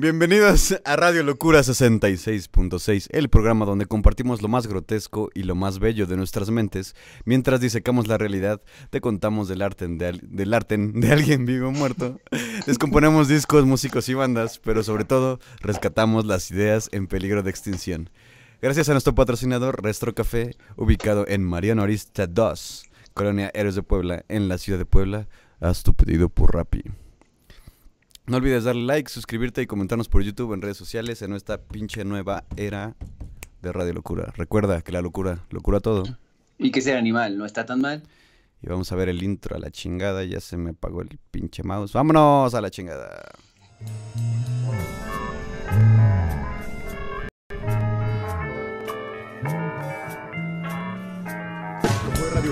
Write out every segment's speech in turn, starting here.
Bienvenidos a Radio Locura 66.6, el programa donde compartimos lo más grotesco y lo más bello de nuestras mentes, mientras disecamos la realidad, te contamos del arte de, del arte de alguien vivo o muerto, descomponemos discos, músicos y bandas, pero sobre todo rescatamos las ideas en peligro de extinción. Gracias a nuestro patrocinador Restro Café, ubicado en Mariano Arista 2, Colonia Héroes de Puebla, en la ciudad de Puebla, haz tu pedido por Rappi. No olvides darle like, suscribirte y comentarnos por YouTube en redes sociales en esta pinche nueva era de Radio Locura. Recuerda que la locura locura todo. Y que ser animal no está tan mal. Y vamos a ver el intro a la chingada. Ya se me apagó el pinche mouse. ¡Vámonos a la chingada!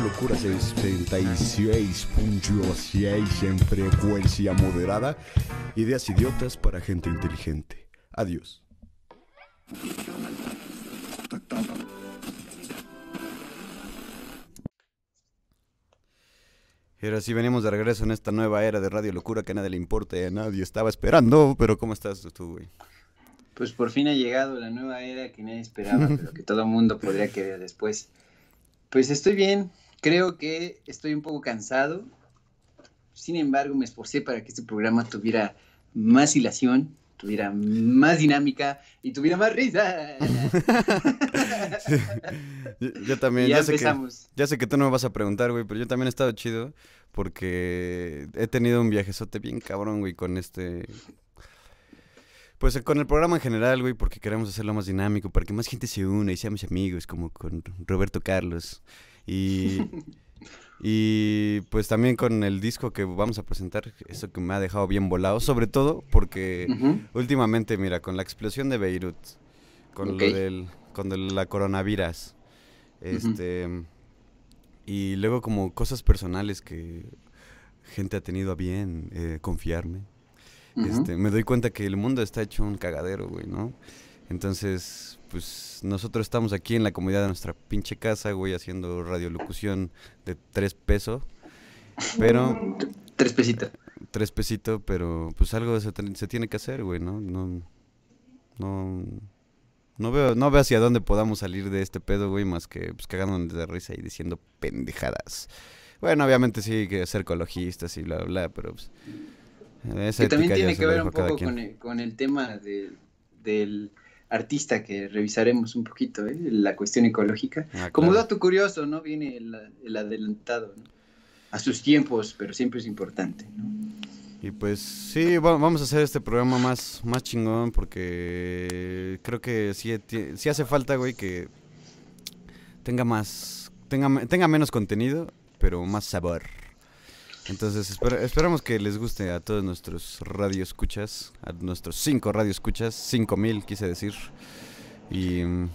Locura 66.6 en frecuencia moderada. Ideas idiotas para gente inteligente. Adiós. Y ahora sí venimos de regreso en esta nueva era de Radio Locura que a nadie le importa y a nadie estaba esperando. Pero ¿cómo estás tú, güey? Pues por fin ha llegado la nueva era que nadie esperaba, pero que todo el mundo podría querer después. Pues estoy bien, creo que estoy un poco cansado. Sin embargo, me esforcé para que este programa tuviera más hilación, tuviera más dinámica y tuviera más risa. Yo, yo también, ya ya sé, que, empezamos. ya sé que tú no me vas a preguntar, güey, pero yo también he estado chido porque he tenido un viajezote bien cabrón, güey, con este... Pues con el programa en general, güey, porque queremos hacerlo más dinámico, para que más gente se una y seamos amigos, como con Roberto Carlos. Y, y pues también con el disco que vamos a presentar, eso que me ha dejado bien volado, sobre todo porque... Últimamente, mira, con la explosión de Beirut, con lo del, con de la coronavirus, este, y luego como cosas personales que gente ha tenido a bien eh, confiarme, este, me doy cuenta que el mundo está hecho un cagadero, güey, ¿no? Entonces, pues nosotros estamos aquí en la comodidad de nuestra pinche casa, güey, haciendo radiolocución de tres pesos, pero Tres pesitos. tres pesitos, pero pues algo se, se tiene que hacer, güey, ¿no? No, no, no veo, no veo hacia dónde podamos salir de este pedo, güey, más que pues cagándonos de risa y diciendo pendejadas. Bueno, obviamente sí hay que ser ecologistas y bla, bla, bla, pero pues... Esa Que también tiene que ver un poco quien. con el, con el tema de- del artista que revisaremos un poquito, ¿eh? la cuestión ecológica. Ah, Como claro. dato curioso, ¿no? Viene el, el adelantado, ¿no? A sus tiempos, pero siempre es importante, ¿no? Y pues sí, va- vamos a hacer este programa más, más chingón porque creo que sí, hace falta, güey, que tenga más, tenga, tenga menos contenido, pero más sabor. Entonces espera- esperamos que les guste a todos nuestros radioescuchas, a nuestros cinco radioescuchas, cinco mil quise decir. Y mm,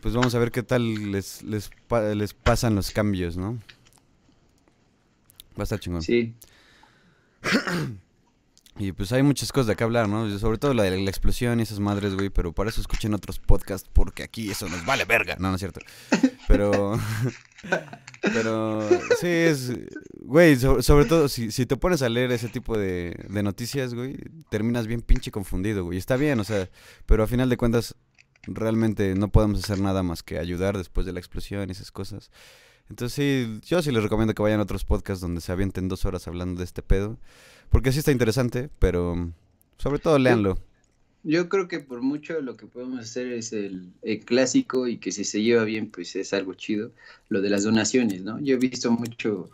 pues vamos a ver qué tal les, les, pa- les pasan los cambios, ¿no? Va a estar chingón. Sí. Y pues hay muchas cosas de qué hablar, ¿no? Sobre todo la de la explosión y esas madres, güey, pero para eso escuchen otros podcasts porque aquí eso nos vale verga. No, no es cierto. Pero pero sí es güey, so- sobre todo si, si te pones a leer ese tipo de, de noticias, güey, terminas bien pinche confundido, güey. Está bien, o sea, pero a final de cuentas realmente no podemos hacer nada más que ayudar después de la explosión y esas cosas. Entonces sí, yo sí les recomiendo que vayan a otros podcasts donde se avienten dos horas hablando de este pedo. Porque sí está interesante, pero sobre todo léanlo. Yo creo que por mucho lo que podemos hacer es el, el clásico y que si se lleva bien, pues es algo chido. Lo de las donaciones, ¿no? Yo he visto mucho,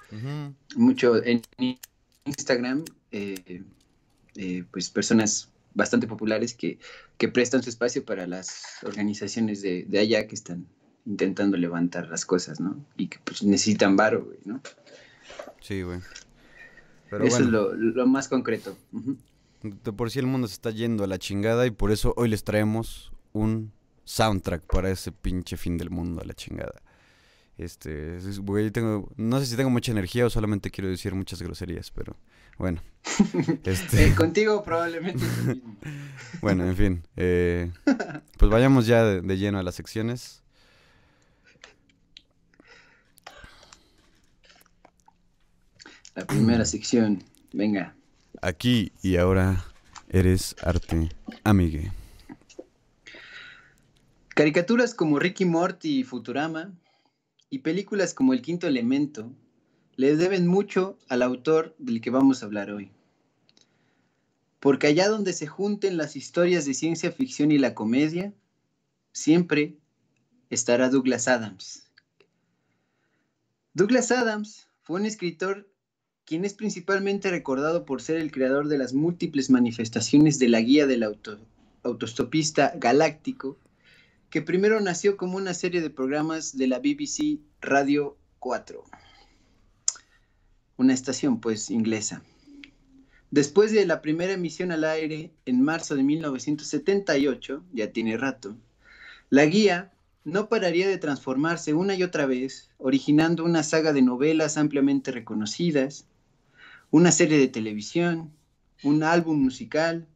mucho en Instagram, eh, eh, pues personas bastante populares que, que prestan su espacio para las organizaciones de, de allá que están intentando levantar las cosas, ¿no? Y que pues necesitan varo, güey, ¿no? Sí, güey. Pero Eso bueno, es lo, lo más concreto. De por sí el mundo se está yendo a la chingada y por eso hoy les traemos un soundtrack para ese pinche fin del mundo a la chingada. Este, es- güey, tengo, no sé si tengo mucha energía o solamente quiero decir muchas groserías, pero bueno. Este, Eh, contigo probablemente bueno, en fin. eh, pues vayamos ya de, de lleno a las secciones. La primera sección, venga. Aquí y ahora Eres arte, amigue. Caricaturas como Ricky Morty y Futurama y películas como El Quinto Elemento le deben mucho al autor del que vamos a hablar hoy. Porque allá donde se junten las historias de ciencia ficción y la comedia, siempre estará Douglas Adams. Douglas Adams fue un escritor quien es principalmente recordado por ser el creador de las múltiples manifestaciones de la guía del autostopista galáctico que primero nació como una serie de programas de la BBC Radio 4, una estación pues inglesa. Después de la primera emisión al aire en marzo de 1978, ya tiene rato, la guía no pararía de transformarse una y otra vez, originando una saga de novelas ampliamente reconocidas, una serie de televisión, un álbum musical,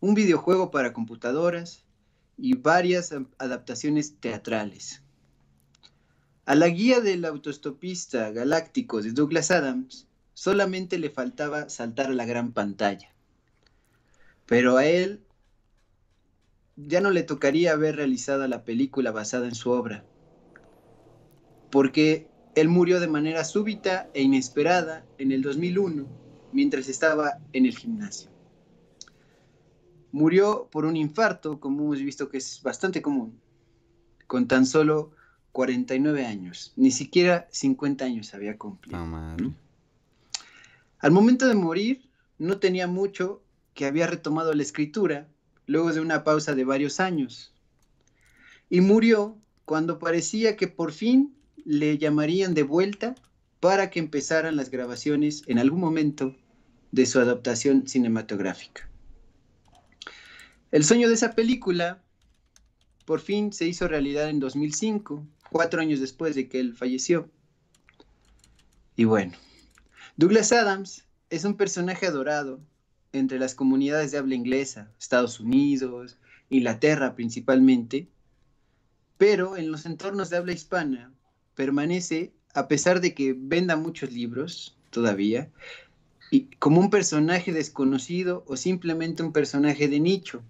un videojuego para computadoras, y varias adaptaciones teatrales. A la guía del autostopista galáctico de Douglas Adams solamente le faltaba saltar a la gran pantalla. Pero a él ya no le tocaría haber realizado la película basada en su obra, porque él murió de manera súbita e inesperada en el 2001 mientras estaba en el gimnasio. Murió por un infarto, como hemos visto que es bastante común, con tan solo 49 años. Ni siquiera 50 años había cumplido. Al momento de morir, no tenía mucho que había retomado la escritura luego de una pausa de varios años. Y murió cuando parecía que por fin le llamarían de vuelta para que empezaran las grabaciones en algún momento de su adaptación cinematográfica. El sueño de esa película por fin se hizo realidad en 2005, cuatro años después de que él falleció. Y bueno, Douglas Adams es un personaje adorado entre las comunidades de habla inglesa, Estados Unidos, Inglaterra principalmente, pero en los entornos de habla hispana permanece, a pesar de que venda muchos libros todavía, y como un personaje desconocido o simplemente un personaje de nicho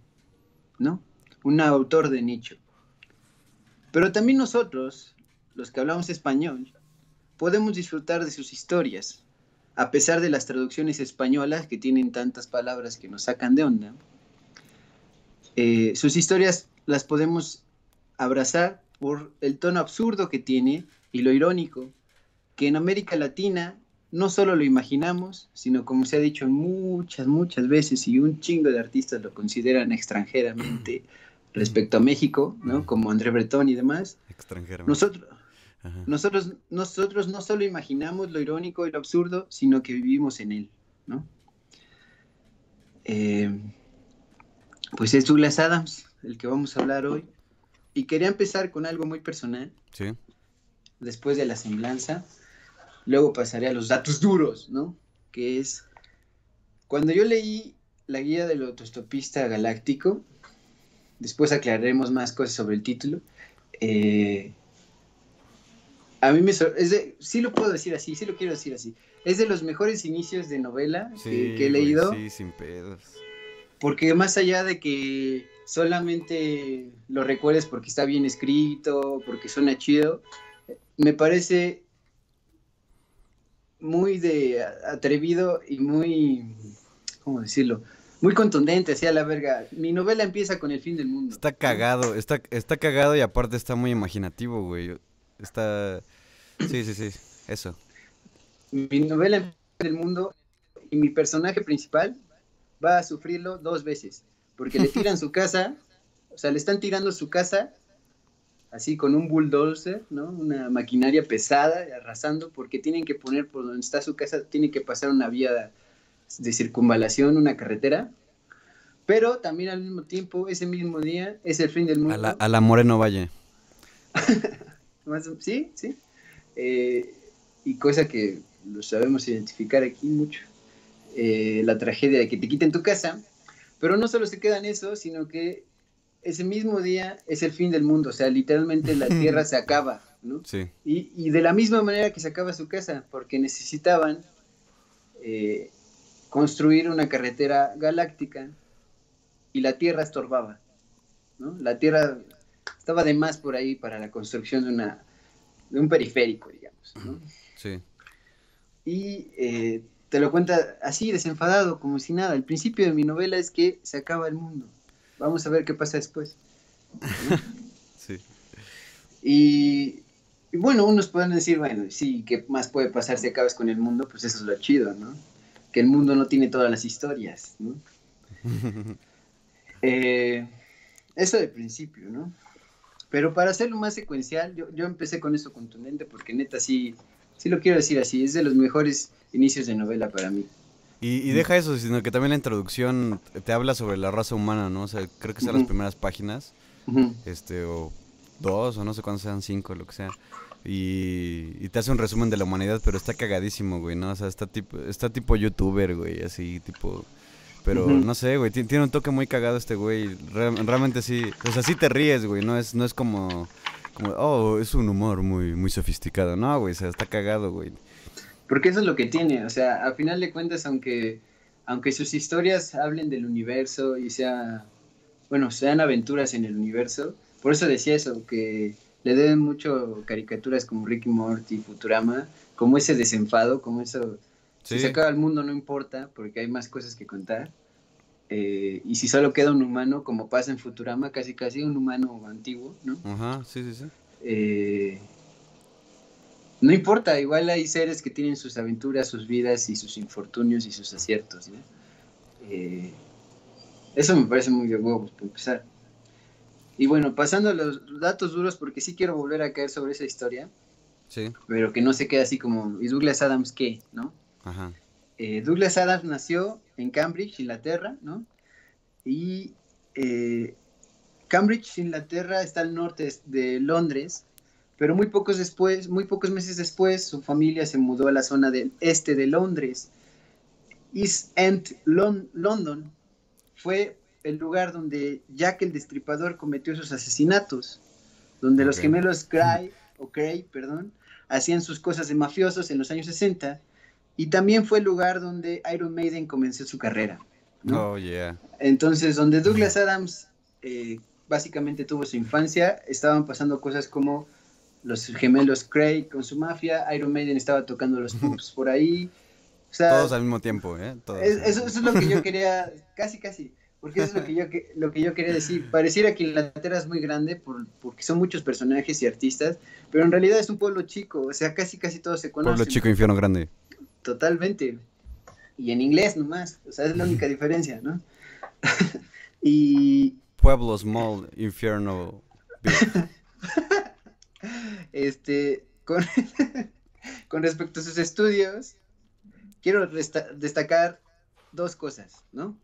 ¿no? Un autor de nicho. Pero también nosotros, los que hablamos español, podemos disfrutar de sus historias, a pesar de las traducciones españolas que tienen tantas palabras que nos sacan de onda. Eh, sus historias las podemos abrazar por el tono absurdo que tiene y lo irónico, que en América Latina no solo lo imaginamos, sino como se ha dicho muchas, muchas veces, y un chingo de artistas lo consideran extranjeramente respecto a México, ¿no? Como André Breton y demás. Nosotros, nosotros, nosotros no solo imaginamos lo irónico y lo absurdo, sino que vivimos en él, ¿no? Eh, pues es Douglas Adams, el que vamos a hablar hoy. Y quería empezar con algo muy personal. Sí. Después de la semblanza. Luego pasaré a los datos duros, ¿no? Que es, cuando yo leí la guía del autostopista galáctico, después aclararemos más cosas sobre el título, eh, a mí me... Es de, sí lo puedo decir así, sí lo quiero decir así. Es de los mejores inicios de novela que, he leído. sí, sin pedos. Porque más allá de que solamente lo recuerdes porque está bien escrito, porque suena chido, me parece muy de atrevido y muy, ¿cómo decirlo? Muy contundente, a la verga. Mi novela empieza con el fin del mundo. Está cagado, está, está cagado y aparte está muy imaginativo, güey. Está... Sí, sí, sí, eso. Mi novela empieza con el mundo y mi personaje principal va a sufrirlo dos veces. Porque le tiran su casa, o sea, le están tirando su casa así con un bulldozer, ¿no? Una maquinaria pesada, arrasando, porque tienen que poner por donde está su casa, tiene que pasar una vía de circunvalación, una carretera. Pero también al mismo tiempo, ese mismo día, es el fin del mundo. A la, Moreno Valle. sí, sí. Eh, y cosa que lo sabemos identificar aquí mucho. Eh, la tragedia de que te quiten tu casa. Pero no solo se queda en eso, sino que ese mismo día es el fin del mundo, o sea, literalmente la Tierra se acaba, ¿no? Sí. Y, de la misma manera que se acaba su casa, porque necesitaban eh, construir una carretera galáctica y la tierra estorbaba, ¿no? La tierra estaba de más por ahí para la construcción de, una, de un periférico, digamos, ¿no? Sí. Y eh, te lo cuenta así, desenfadado, como si nada. El principio de mi novela es que se acaba el mundo. Vamos a ver qué pasa después. sí. Y, y, bueno, unos pueden decir, bueno, sí, ¿qué más puede pasar si acabas con el mundo? Pues eso es lo chido, ¿no? Que el mundo no tiene todas las historias, ¿no? eh, eso de principio, ¿no? Pero para hacerlo más secuencial, yo, yo empecé con eso contundente porque neta sí, sí lo quiero decir así, es de los mejores inicios de novela para mí. Y, y, deja eso, sino que también la introducción te habla sobre la raza humana, ¿no? O sea, creo que son uh -huh. las primeras páginas, uh -huh. este, o dos, o no sé cuántos sean, cinco, lo que sea. Y, y, te hace un resumen de la humanidad, pero está cagadísimo, güey, ¿no? O sea, está tipo, está tipo youtuber, güey, así, tipo... Pero uh -huh. no sé, güey, tiene un toque muy cagado este güey. Re realmente sí, o sea, sí te ríes, güey, no es, no es como, como, oh, es un humor muy, muy sofisticado. No, güey, o sea, está cagado, güey. Porque eso es lo que tiene, o sea, a final de cuentas, aunque, aunque sus historias hablen del universo y sea, bueno, sean aventuras en el universo, por eso decía eso, que le deben mucho caricaturas como Ricky Morty, Futurama, como ese desenfado, como eso, sí. si se acaba el mundo no importa, porque hay más cosas que contar, eh, y si solo queda un humano, como pasa en Futurama, casi casi un humano antiguo, ¿no? Ajá, sí, sí, sí. Eh, no importa, igual hay seres que tienen sus aventuras, sus vidas y sus infortunios y sus aciertos. ¿no? Eh, eso me parece muy de huevos, para empezar. Y bueno, pasando a los datos duros, porque sí quiero volver a caer sobre esa historia. Sí. Pero que no se quede así como, ¿y Douglas Adams qué? ¿No? Ajá. Eh, Douglas Adams nació en Cambridge, Inglaterra, ¿no? Y eh, Cambridge, Inglaterra, está al norte de Londres pero muy pocos después, muy pocos meses después, su familia se mudó a la zona del este de Londres. East End, Lon London, fue el lugar donde Jack el Destripador cometió sus asesinatos, donde okay. los gemelos Cray, o Cray, perdón, hacían sus cosas de mafiosos en los años 60, y también fue el lugar donde Iron Maiden comenzó su carrera. ¿no? Oh, yeah. Entonces, donde Douglas Adams eh, básicamente tuvo su infancia, estaban pasando cosas como los gemelos Craig con su mafia, Iron Maiden estaba tocando los pubs por ahí. O sea, Todos al mismo tiempo, ¿eh? Todos. Es, eso, eso, es lo que yo quería, casi, casi, porque eso es lo que yo, lo que yo quería decir. Pareciera que Inglaterra es muy grande por, porque son muchos personajes y artistas, pero en realidad es un pueblo chico, o sea, casi, casi todos se conocen. Pueblo chico, infierno grande. Totalmente. Y en inglés nomás, o sea, es la única diferencia, ¿no? y... Pueblo small, infierno big. Este, con, con, respecto a sus estudios, quiero destacar dos cosas, ¿no?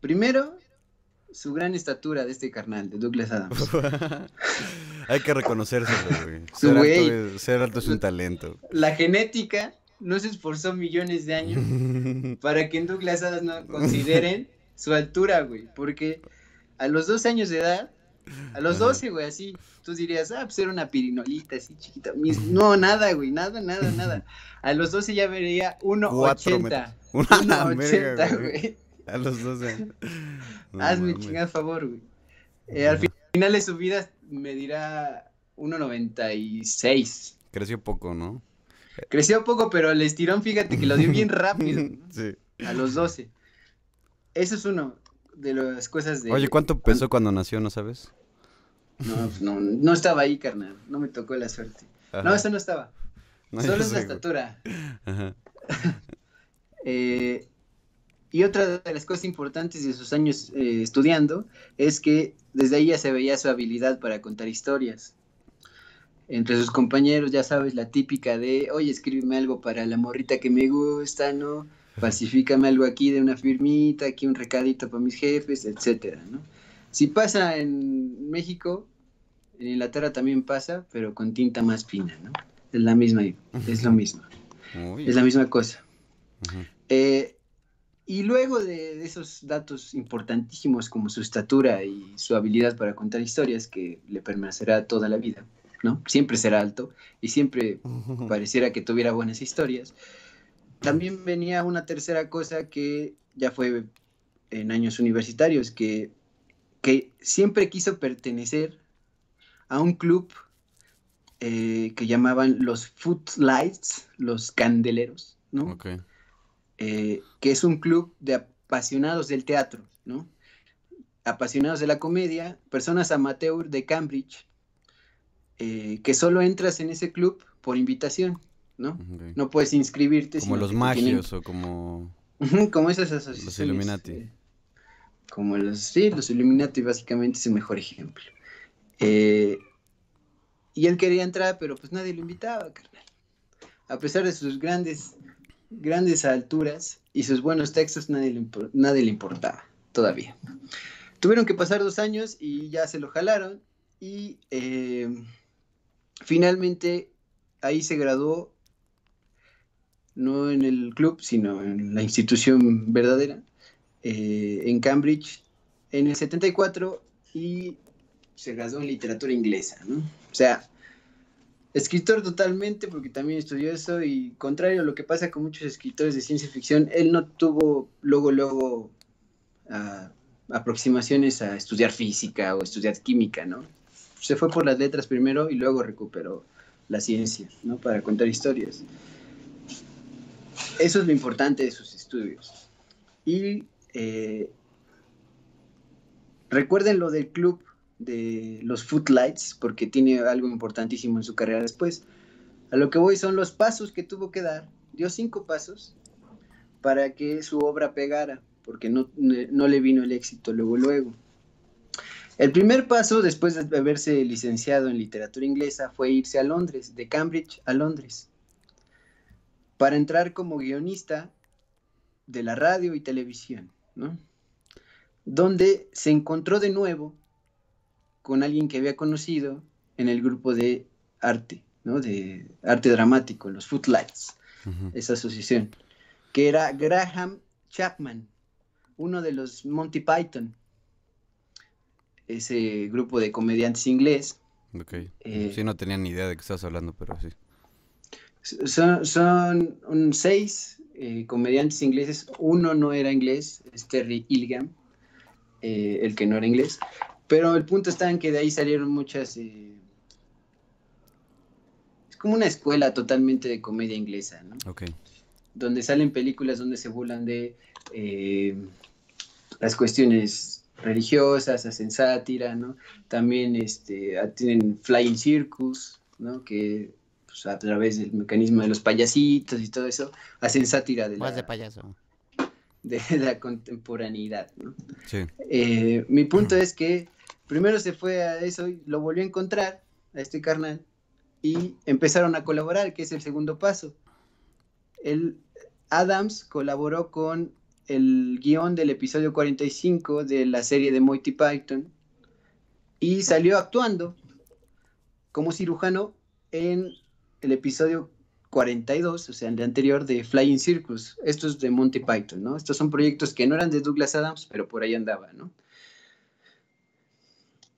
Primero, su gran estatura de este carnal, de Douglas Adams. Hay que reconocérselo, güey. Ser, alto, ser alto es un talento. La genética no se esforzó millones de años para que en Douglas Adams no consideren su altura, güey. Porque a los dos años de edad, a los 12, güey, así, tú dirías, ah, pues era una pirinolita así chiquita. No, nada, güey, nada, nada, nada. A los 12 ya vería 1,80. 1,80, güey. A los 12. No, Hazme un chingado favor, güey. Eh, al final de su vida me dirá 1,96. Creció poco, ¿no? Creció poco, pero el estirón, fíjate que lo dio bien rápido. ¿no? sí. A los 12. Eso es uno de las cosas de... Oye, ¿cuánto pesó cuando nació, no sabes? No, pues no, no estaba ahí, carnal. No me tocó la suerte. Ajá. No, eso no estaba. No, Solo es la estatura. Ajá. eh, y otra de las cosas importantes de sus años eh, estudiando es que desde ahí ya se veía su habilidad para contar historias. Entre sus compañeros, ya sabes, la típica de, oye, escríbeme algo para la morrita que me gusta, ¿no? Pacifícame algo aquí de una firmita, aquí un recadito para mis jefes, etcétera, ¿no? Si pasa en México, en Inglaterra también pasa, pero con tinta más fina, ¿no? Es la misma, es lo mismo. Es la misma cosa. Uh -huh. eh, y luego de, de, esos datos importantísimos como su estatura y su habilidad para contar historias, que le permanecerá toda la vida, ¿no? Siempre será alto y siempre pareciera que tuviera buenas historias. También venía una tercera cosa que ya fue en años universitarios, que, que siempre quiso pertenecer a un club eh, que llamaban los Footlights, los candeleros, ¿no? Eh, que es un club de apasionados del teatro, ¿no? Apasionados de la comedia, personas amateur de Cambridge, eh, que solo entras en ese club por invitación, ¿no? No puedes inscribirte. Como los magios o como... como esas asociaciones. Los Illuminati. como los, sí, los Illuminati básicamente es el mejor ejemplo. Eh, y él quería entrar, pero pues nadie lo invitaba, carnal. A pesar de sus grandes, grandes alturas y sus buenos textos, nadie le, nadie le importaba todavía. Tuvieron que pasar dos años y ya se lo jalaron y eh, finalmente ahí se graduó, no en el club, sino en la institución verdadera, eh, en Cambridge, en el 74 y se graduó en literatura inglesa, ¿no? O sea, escritor totalmente, porque también estudió eso, y contrario a lo que pasa con muchos escritores de ciencia ficción, él no tuvo luego, luego ah, aproximaciones a estudiar física o estudiar química, ¿no? Se fue por las letras primero y luego recuperó la ciencia, ¿no? Para contar historias. Eso es lo importante de sus estudios. Y eh, recuerden lo del club de los Footlights, porque tiene algo importantísimo en su carrera después. A lo que voy son los pasos que tuvo que dar. Dio cinco pasos para que su obra pegara, porque no, no le vino el éxito luego, luego. El primer paso, después de haberse licenciado en literatura inglesa, fue irse a Londres, de Cambridge a Londres, para entrar como guionista de la radio y televisión, ¿no? Donde se encontró de nuevo con alguien que había conocido en el grupo de arte, ¿no? De arte dramático, los Footlights, esa asociación, que era Graham Chapman, uno de los Monty Python, ese grupo de comediantes inglés. Ok. Eh, sí, no tenía ni idea de qué estás hablando, pero sí. Son, seis eh, comediantes ingleses. Uno no era inglés, es Terry Gilliam, eh, el que no era inglés. Pero el punto está en que de ahí salieron muchas... Eh, es como una escuela totalmente de comedia inglesa, ¿no? Ok. Donde salen películas donde se burlan de las cuestiones religiosas, hacen sátira, ¿no? También este, tienen Flying Circus, ¿no? Que pues, a través del mecanismo de los payasitos y todo eso, hacen sátira de Más de payaso de la contemporaneidad. ¿no? Sí. Eh, mi punto es que primero se fue a eso y lo volvió a encontrar, a este carnal, y empezaron a colaborar, que es el segundo paso. El Adams colaboró con el guion del episodio 45 de la serie de Monty Python y salió actuando como cirujano en el episodio 42, o sea, el anterior de Flying Circus. Estos de Monty Python, ¿no? Estos son proyectos que no eran de Douglas Adams, pero por ahí andaba, ¿no?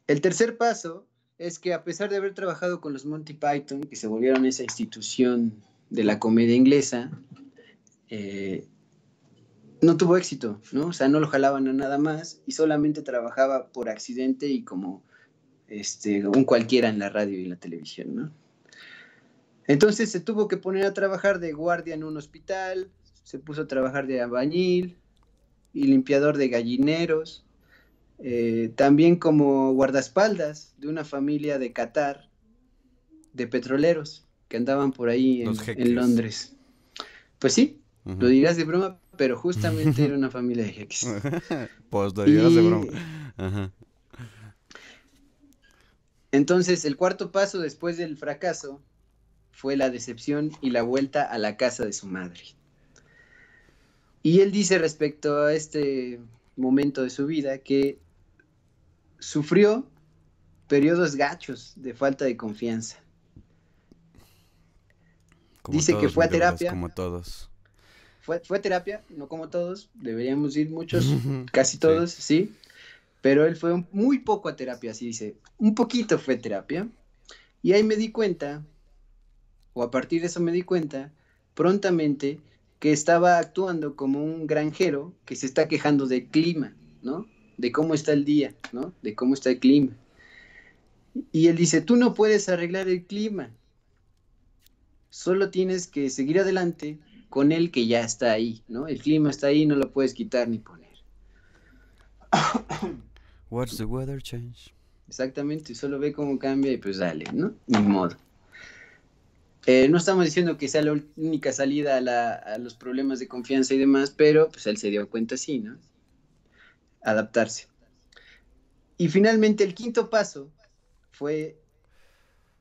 El tercer paso es que a pesar de haber trabajado con los Monty Python, que se volvieron esa institución de la comedia inglesa, eh, no tuvo éxito, ¿no? O sea, no lo jalaban a nada más y solamente trabajaba por accidente y como este, un cualquiera en la radio y la televisión, ¿no? Entonces se tuvo que poner a trabajar de guardia en un hospital, se puso a trabajar de albañil y limpiador de gallineros, eh, también como guardaespaldas de una familia de Qatar, de petroleros, que andaban por ahí en, Londres. Pues sí, lo dirás de broma, pero justamente era una familia de jeques. pues lo dirás de broma. Entonces, el cuarto paso después del fracaso fue la decepción y la vuelta a la casa de su madre. Y él dice respecto a este momento de su vida que sufrió periodos gachos de falta de confianza. Dice que fue a terapia. Como todos. Fue, fue, a terapia, no como todos, deberíamos ir muchos, casi todos, sí. Pero él fue muy poco a terapia, así dice. Un poquito fue terapia. Y ahí me di cuenta, o a partir de eso me di cuenta, prontamente, que estaba actuando como un granjero que se está quejando del clima, ¿no? De cómo está el día, ¿no? De cómo está el clima. Y él dice, tú no puedes arreglar el clima, solo tienes que seguir adelante con el que ya está ahí, ¿no? El clima está ahí, no lo puedes quitar ni poner. What's the weather change? Exactamente, solo ve cómo cambia y pues dale, ¿no? Ni modo. Eh, no estamos diciendo que sea la única salida a, los problemas de confianza y demás, pero pues él se dio cuenta sí, ¿no? Adaptarse. Y finalmente el quinto paso fue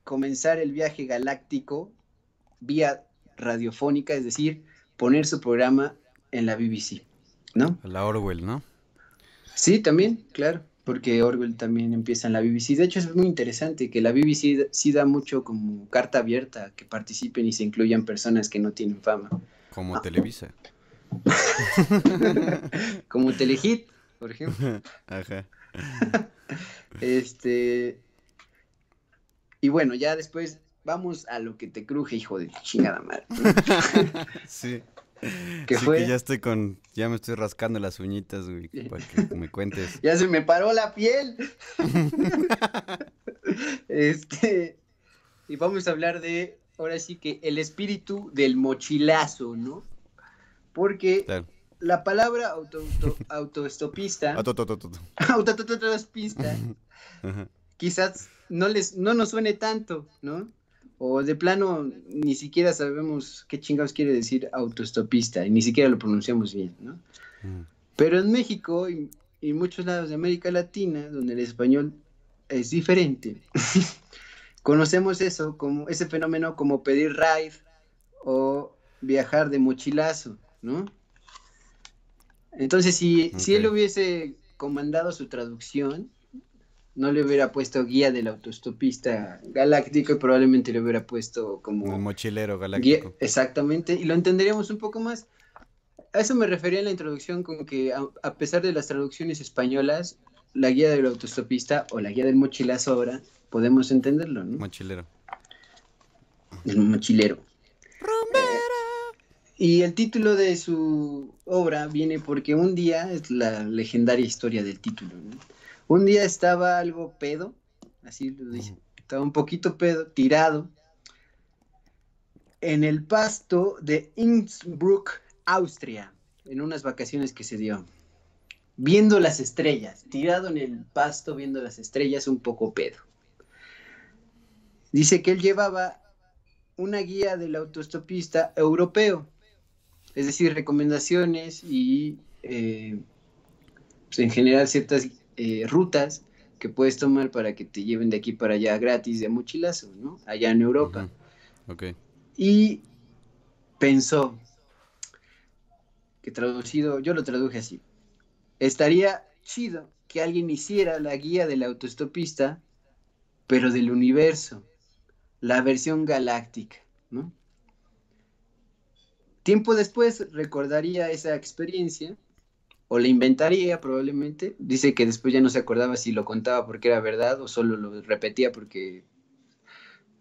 comenzar el viaje galáctico vía radiofónica, es decir, poner su programa en la BBC, ¿no? La Orwell, ¿no? Sí, también, claro porque Orwell también empieza en la BBC. De hecho, es muy interesante que la BBC sí da mucho como carta abierta que participen y se incluyan personas que no tienen fama. Como Televisa. como Telehit, por ejemplo. Ajá. este. Y bueno, ya después vamos a lo que te cruje, hijo de chingada madre. sí. ¿Qué fue? Que ya estoy con, ya me estoy rascando las uñitas, güey, para que me cuentes. ya se me paró la piel. este, y vamos a hablar de, ahora sí que el espíritu del mochilazo, ¿no? Porque la palabra auto, autoestopista, autoestopista, quizás no les, no nos suene tanto, ¿no? O de plano ni siquiera sabemos qué chingados quiere decir autoestopista y ni siquiera lo pronunciamos bien, ¿no? Mm. Pero en México y, muchos lados de América Latina, donde el español es diferente, conocemos eso como ese fenómeno como pedir ride o viajar de mochilazo, ¿no? Entonces, si, si él hubiese comandado su traducción, no le hubiera puesto guía del autostopista galáctico y probablemente le hubiera puesto como... Un mochilero galáctico. exactamente, y lo entenderíamos un poco más. A eso me refería en la introducción con que a, pesar de las traducciones españolas, la guía del autostopista o la guía del mochilazo ahora podemos entenderlo, ¿no? Mochilero. El mochilero. y el título de su obra viene porque un día es la legendaria historia del título, ¿no? Un día estaba algo pedo, así lo dice, estaba un poquito pedo, tirado, en el pasto de Innsbruck, Austria, en unas vacaciones que se dio, viendo las estrellas, tirado en el pasto viendo las estrellas, un poco pedo. Dice que él llevaba una guía del autostopista europeo, es decir, recomendaciones y eh, pues, en general ciertas eh, rutas que puedes tomar para que te lleven de aquí para allá gratis de mochilazo, ¿no? Allá en Europa. Y pensó, que traducido, yo lo traduje así, estaría chido que alguien hiciera la guía del autostopista, pero del universo, la versión galáctica, ¿no? Tiempo después recordaría esa experiencia o le inventaría probablemente. Dice que después ya no se acordaba si lo contaba porque era verdad o solo lo repetía porque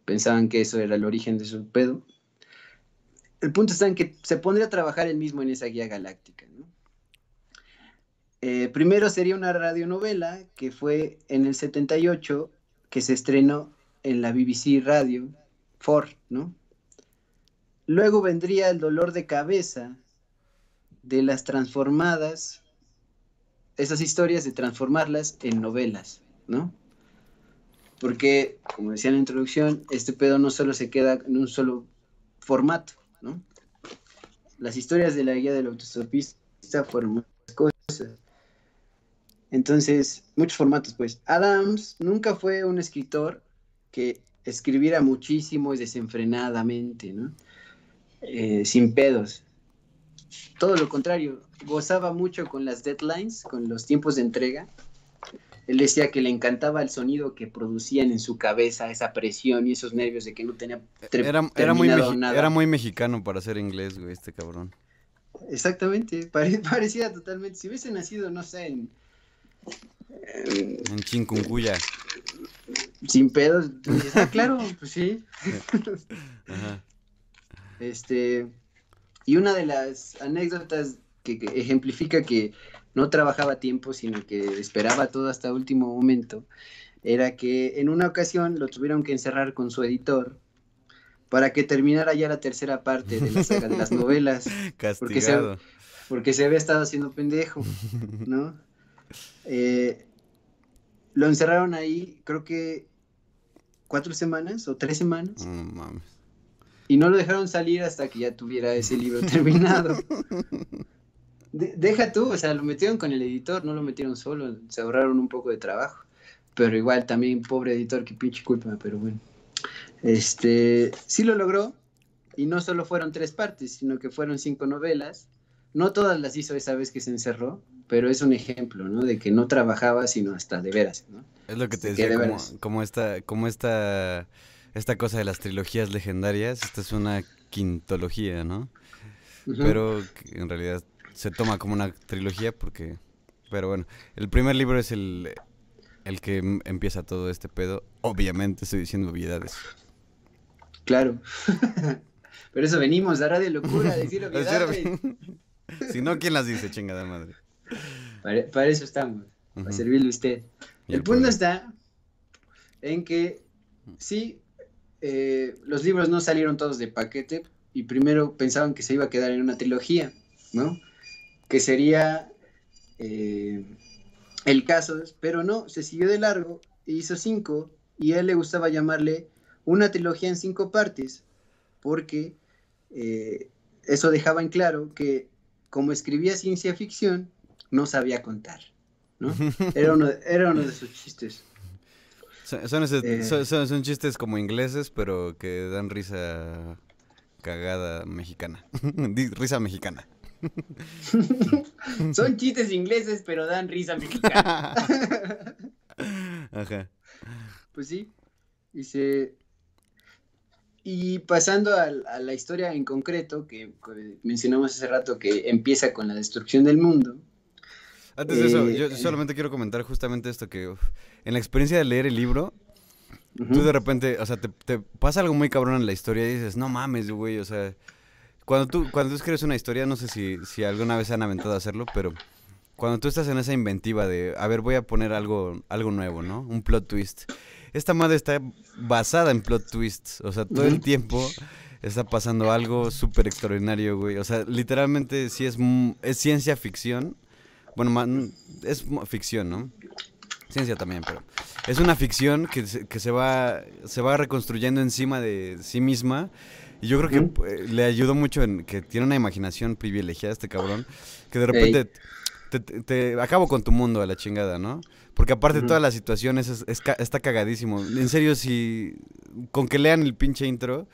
pensaban que eso era el origen de su pedo. El punto está en que se pondría a trabajar él mismo en esa guía galáctica. Eh, primero sería una radionovela que fue en el 78 que se estrenó en la BBC Radio 4, ¿no? Luego vendría El dolor de cabeza, de las transformadas, esas historias de transformarlas en novelas, ¿no? Porque, como decía en la introducción, este pedo no solo se queda en un solo formato, ¿no? Las historias de la guía del autostopista fueron muchas cosas. Entonces, muchos formatos, pues. Adams nunca fue un escritor que escribiera muchísimo y desenfrenadamente, ¿no? Eh, sin pedos todo lo contrario, gozaba mucho con las deadlines, con los tiempos de entrega. Él decía que le encantaba el sonido que producían en su cabeza, esa presión y esos nervios de que no tenía era, era muy nada. Era muy mexicano para ser inglés, güey, este cabrón. Exactamente, parecía totalmente. Si hubiese nacido, no sé, en. En, Chincuncuya. Sin pedos. Ah, claro, pues sí. Ajá. Este. Y una de las anécdotas que, ejemplifica que no trabajaba a tiempo, sino que esperaba todo hasta último momento, era que en una ocasión lo tuvieron que encerrar con su editor para que terminara ya la tercera parte de la saga de las novelas. Porque se, porque se había estado haciendo pendejo, ¿no? Eh, lo encerraron ahí, creo que cuatro semanas o tres semanas. No mames. Y no lo dejaron salir hasta que ya tuviera ese libro terminado. deja tú, o sea, lo metieron con el editor, no lo metieron solo, se ahorraron un poco de trabajo. Pero igual también, pobre editor, qué pinche culpa, pero bueno. Este, sí lo logró, y no solo fueron tres partes, sino que fueron cinco novelas. No todas las hizo esa vez que se encerró, pero es un ejemplo, ¿no? De que no trabajaba, sino hasta de veras, ¿no? Es lo que te decía, como, como, esta, como esta, esta cosa de las trilogías legendarias, esta es una quintología, ¿no? Pero en realidad se toma como una trilogía porque... Pero bueno, el primer libro es el, el que empieza todo este pedo. Obviamente estoy diciendo obviedades. Claro. Pero eso venimos a Radio Locura a decir obviedades. si no, ¿quién las dice, chingada madre? Para, eso estamos, para servirle a usted. El punto está en que sí, eh, los libros no salieron todos de paquete y primero pensaban que se iba a quedar en una trilogía, ¿no? Que sería eh, el caso, pero no, se siguió de largo e hizo cinco y a él le gustaba llamarle una trilogía en cinco partes porque eh, eso dejaba en claro que como escribía ciencia ficción, no sabía contar, ¿no? Era uno, era uno de sus chistes. Son, eh. son, chistes como ingleses, pero que dan risa cagada mexicana. risa mexicana. son chistes ingleses, pero dan risa mexicana. Ajá. Pues sí. Dice. Y pasando a, a, la historia en concreto, que mencionamos hace rato, que empieza con la destrucción del mundo, antes de eso, yo eh, solamente quiero comentar justamente esto, que en la experiencia de leer el libro, tú de repente, o sea, te, pasa algo muy cabrón en la historia y dices, no mames, güey, o sea, cuando tú, cuando tú escribes una historia, no sé si, si alguna vez se han aventado a hacerlo, pero cuando tú estás en esa inventiva de, a ver, voy a poner algo, algo nuevo, ¿no? Un plot twist. Esta madre está basada en plot twists, o sea, todo el tiempo está pasando algo súper extraordinario, güey. O sea, literalmente sí es, es ciencia ficción bueno, es ficción, ¿no? Ciencia también, pero es una ficción que, se, que se, va, se va reconstruyendo encima de sí misma. Y yo creo que eh, le ayudó mucho en que tiene una imaginación privilegiada este cabrón. Que de repente te, acabo con tu mundo a la chingada, ¿no? Porque aparte todas las situaciones es, está cagadísimo. En serio, si con que lean el pinche intro,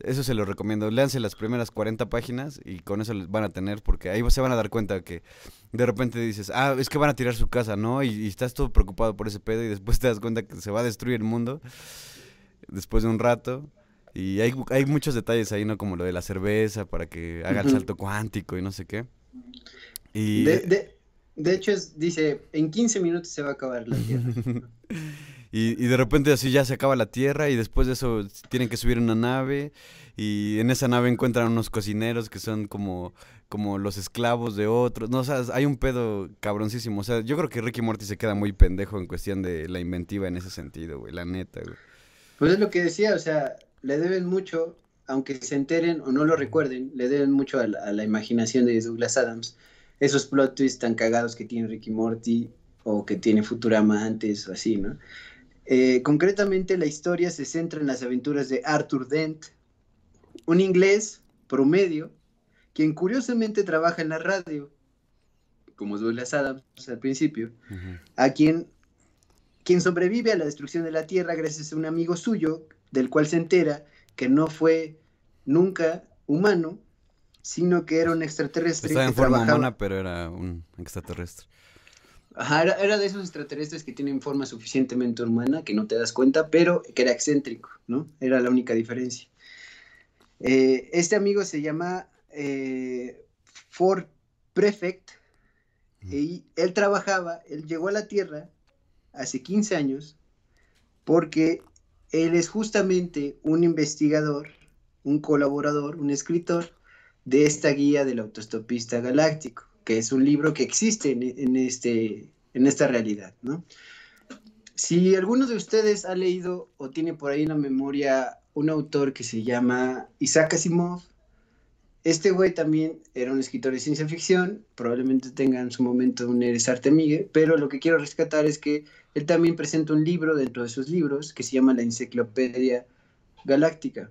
eso se lo recomiendo. Léanse las primeras 40 páginas y con eso les van a tener, porque ahí se van a dar cuenta que de repente dices, ah, es que van a tirar su casa, ¿no? Y, estás todo preocupado por ese pedo y después te das cuenta que se va a destruir el mundo después de un rato. Y hay, hay muchos detalles ahí, ¿no? Como lo de la cerveza para que haga el salto cuántico y no sé qué. Y, de, de, hecho, dice, en 15 minutos se va a acabar la Tierra. Y, de repente así ya se acaba la tierra y después de eso tienen que subir una nave y en esa nave encuentran unos cocineros que son como, como los esclavos de otros. No, o hay un pedo cabroncísimo. O sea, yo creo que Ricky Morty se queda muy pendejo en cuestión de la inventiva en ese sentido, güey, la neta, güey. Pues es lo que decía, o sea, le deben mucho, aunque se enteren o no lo recuerden, le deben mucho a la, imaginación de Douglas Adams. Esos plot twists tan cagados que tiene Ricky Morty o que tiene Futurama antes o así, ¿no? Eh, concretamente, la historia se centra en las aventuras de Arthur Dent, un inglés promedio, quien curiosamente trabaja en la radio, como Douglas Adams al principio, a quien, quien sobrevive a la destrucción de la Tierra gracias a un amigo suyo, del cual se entera que no fue nunca humano, sino que era un extraterrestre. Estaba en forma humana, pero era un extraterrestre. Ajá, era, de esos extraterrestres que tienen forma suficientemente humana que no te das cuenta, pero que era excéntrico, ¿no? Era la única diferencia. Eh, este amigo se llama eh, Ford Prefect y él trabajaba, él llegó a la Tierra hace 15 años porque él es justamente un investigador, un colaborador, un escritor de esta guía del autostopista galáctico, que es un libro que existe en, este, en esta realidad, ¿no? Si alguno de ustedes ha leído o tiene por ahí en la memoria un autor que se llama Isaac Asimov, este güey también era un escritor de ciencia ficción, probablemente tenga en su momento un Eres Artemigue, pero lo que quiero rescatar es que él también presenta un libro dentro de sus libros que se llama La Enciclopedia Galáctica,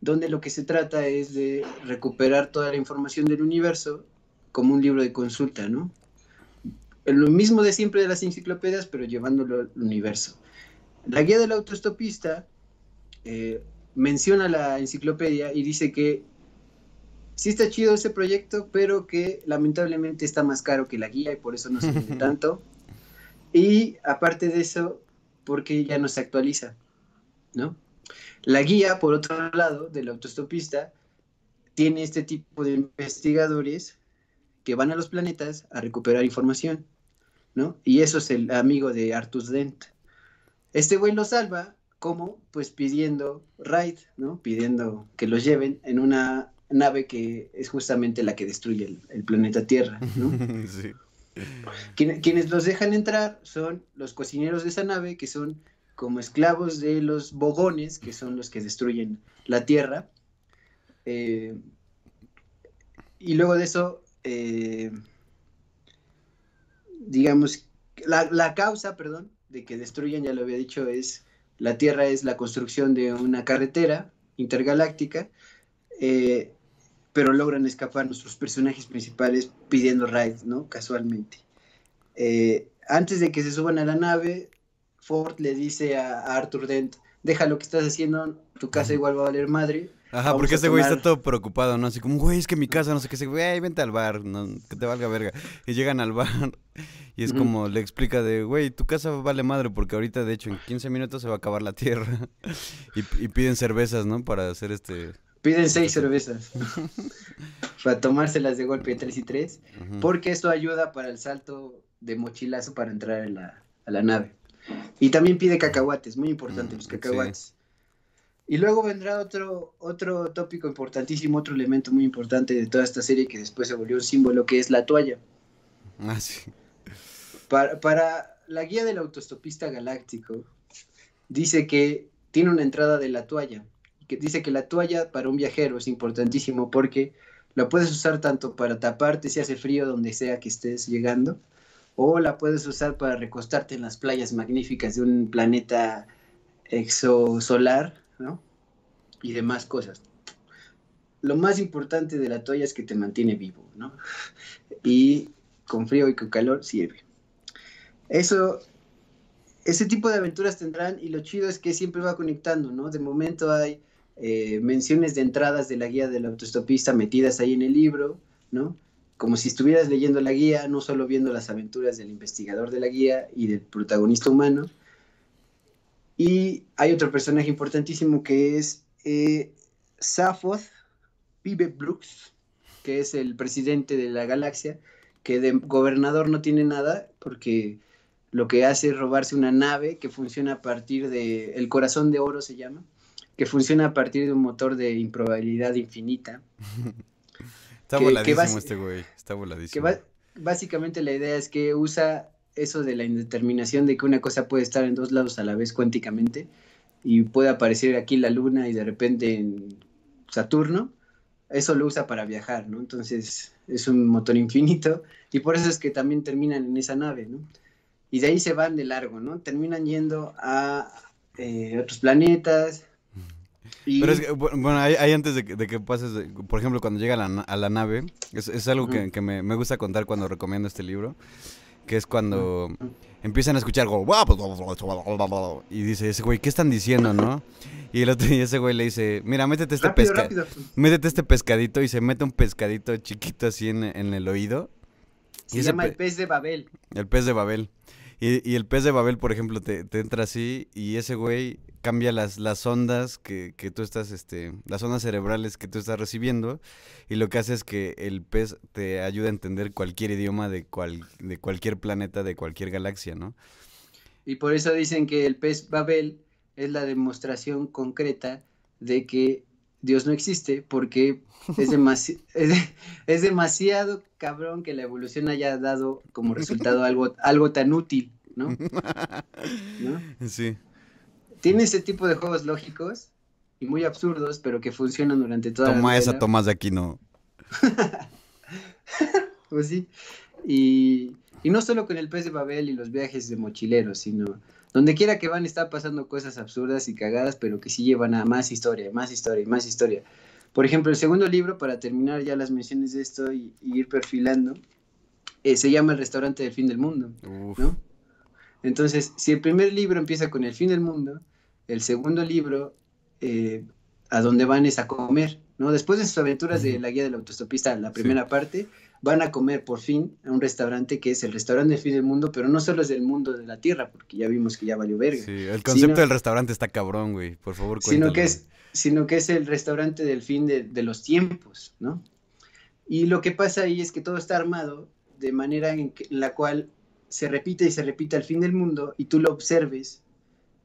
donde lo que se trata es de recuperar toda la información del universo como un libro de consulta, ¿no? Lo mismo de siempre de las enciclopedias, pero llevándolo al universo. La guía del autostopista eh, menciona la enciclopedia y dice que sí está chido ese proyecto, pero que lamentablemente está más caro que la guía y por eso no se vende tanto. Y aparte de eso, porque ya no se actualiza, ¿no? La guía, por otro lado, del autostopista, tiene este tipo de investigadores que van a los planetas a recuperar información, ¿no? Y eso es el amigo de Artus Dent. Este güey lo salva, como Pues pidiendo ride, ¿no? Pidiendo que los lleven en una nave que es justamente la que destruye el, planeta Tierra, ¿no? sí. quienes los dejan entrar son los cocineros de esa nave, que son como esclavos de los bogones, que son los que destruyen la Tierra. Eh, y luego de eso, eh, digamos, la, la, causa, perdón, de que destruyan, ya lo había dicho, es la Tierra es la construcción de una carretera intergaláctica eh, pero logran escapar nuestros personajes principales pidiendo ride, ¿no? Casualmente. Eh, antes de que se suban a la nave, Ford le dice a, Arthur Dent, deja lo que estás haciendo, tu casa igual va a valer madre. Ajá, porque ese güey está todo preocupado, ¿no? Así como, güey, es que mi casa, no sé qué, se güey, vente al bar, no, que te valga verga. Y llegan al bar y es como, le explica de, güey, tu casa vale madre porque ahorita, de hecho, en 15 minutos se va a acabar la tierra. y, y piden cervezas, ¿no? Para hacer este Piden seis cervezas para tomárselas de golpe tres y tres, porque esto ayuda para el salto de mochilazo para entrar a la, nave. Y también pide cacahuates, muy importante los cacahuates. Y luego vendrá otro, otro tópico importantísimo, otro elemento muy importante de toda esta serie que después se volvió un símbolo, que es la toalla. Ah, sí. Para, para la guía del autostopista galáctico, dice que tiene una entrada de la toalla que dice que la toalla para un viajero es importantísimo porque la puedes usar tanto para taparte si hace frío donde sea que estés llegando, o la puedes usar para recostarte en las playas magníficas de un planeta exosolar, ¿no? Y demás cosas. Lo más importante de la toalla es que te mantiene vivo, ¿no? Y con frío y con calor sirve. Eso, ese tipo de aventuras tendrán y lo chido es que siempre va conectando, ¿no? De momento hay eh, menciones de entradas de la guía del autostopista metidas ahí en el libro, ¿no? Como si estuvieras leyendo la guía, no solo viendo las aventuras del investigador de la guía y del protagonista humano. Y hay otro personaje importantísimo que es eh, Safoth Pibe Brooks, que es el presidente de la galaxia, que de gobernador no tiene nada porque lo que hace es robarse una nave que funciona a partir de el corazón de oro se llama que funciona a partir de un motor de improbabilidad infinita. está voladísimo este güey, está voladísimo. Que básicamente la idea es que usa eso de la indeterminación de que una cosa puede estar en dos lados a la vez cuánticamente y puede aparecer aquí la luna y de repente en Saturno. Eso lo usa para viajar, ¿no? Entonces es un motor infinito y por eso es que también terminan en esa nave, ¿no? Y de ahí se van de largo, ¿no? Terminan yendo a eh, otros planetas, pero es que, bueno, ahí, antes de que, pases, por ejemplo, cuando llega a la, nave, es, algo que, me, gusta contar cuando recomiendo este libro, que es cuando empiezan a escuchar y dice ese güey, ¿qué están diciendo, no? Y el otro día ese güey le dice, mira, métete este pescadito, métete este pescadito y se mete un pescadito chiquito así en, el oído. Se llama el pez de Babel. El pez de Babel. Y, el pez de Babel, por ejemplo, te, te entra así y ese güey cambia las, las ondas que, que, tú estás, este, las ondas cerebrales que tú estás recibiendo y lo que hace es que el pez te ayuda a entender cualquier idioma de, cual, de cualquier planeta, de cualquier galaxia, ¿no? Y por eso dicen que el pez Babel es la demostración concreta de que Dios no existe porque es, es, demasiado cabrón que la evolución haya dado como resultado algo, algo tan útil, ¿no? Sí. Tiene ese tipo de juegos lógicos y muy absurdos, pero que funcionan durante toda Toma la esa, Tomás de Aquino. pues sí. Y, y no solo con el pez de Babel y los viajes de mochileros, sino donde quiera que van está pasando cosas absurdas y cagadas, pero que sí llevan a más historia, más historia y más historia. Por ejemplo, el segundo libro, para terminar ya las menciones de esto y, ir perfilando, eh, se llama El restaurante del fin del mundo, ¿no? Entonces, si el primer libro empieza con el fin del mundo, el segundo libro, eh, a donde van es a comer, ¿no? Después de sus aventuras de la guía del autostopista, la primera parte, van a comer por fin a un restaurante que es el restaurante del fin del mundo, pero no solo es del mundo de la tierra, porque ya vimos que ya valió verga. Sí, el concepto del restaurante está cabrón, güey, por favor. Sino que es sino que es el restaurante del fin de, los tiempos, ¿no? Y lo que pasa ahí es que todo está armado de manera en, la cual se repite y se repite el fin del mundo y tú lo observes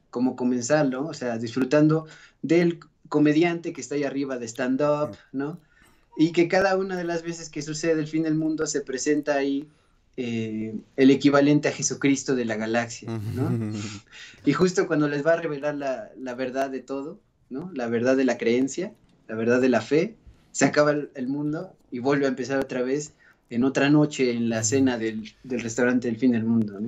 como comenzarlo, o sea, disfrutando del comediante que está ahí arriba de stand-up, ¿no? Y que cada una de las veces que sucede el fin del mundo se presenta ahí eh, el equivalente a Jesucristo de la galaxia, ¿no? y justo cuando les va a revelar la, la verdad de todo, la verdad de la creencia, la verdad de la fe, se acaba el, mundo y vuelve a empezar otra vez en otra noche en la cena del, restaurante del fin del mundo,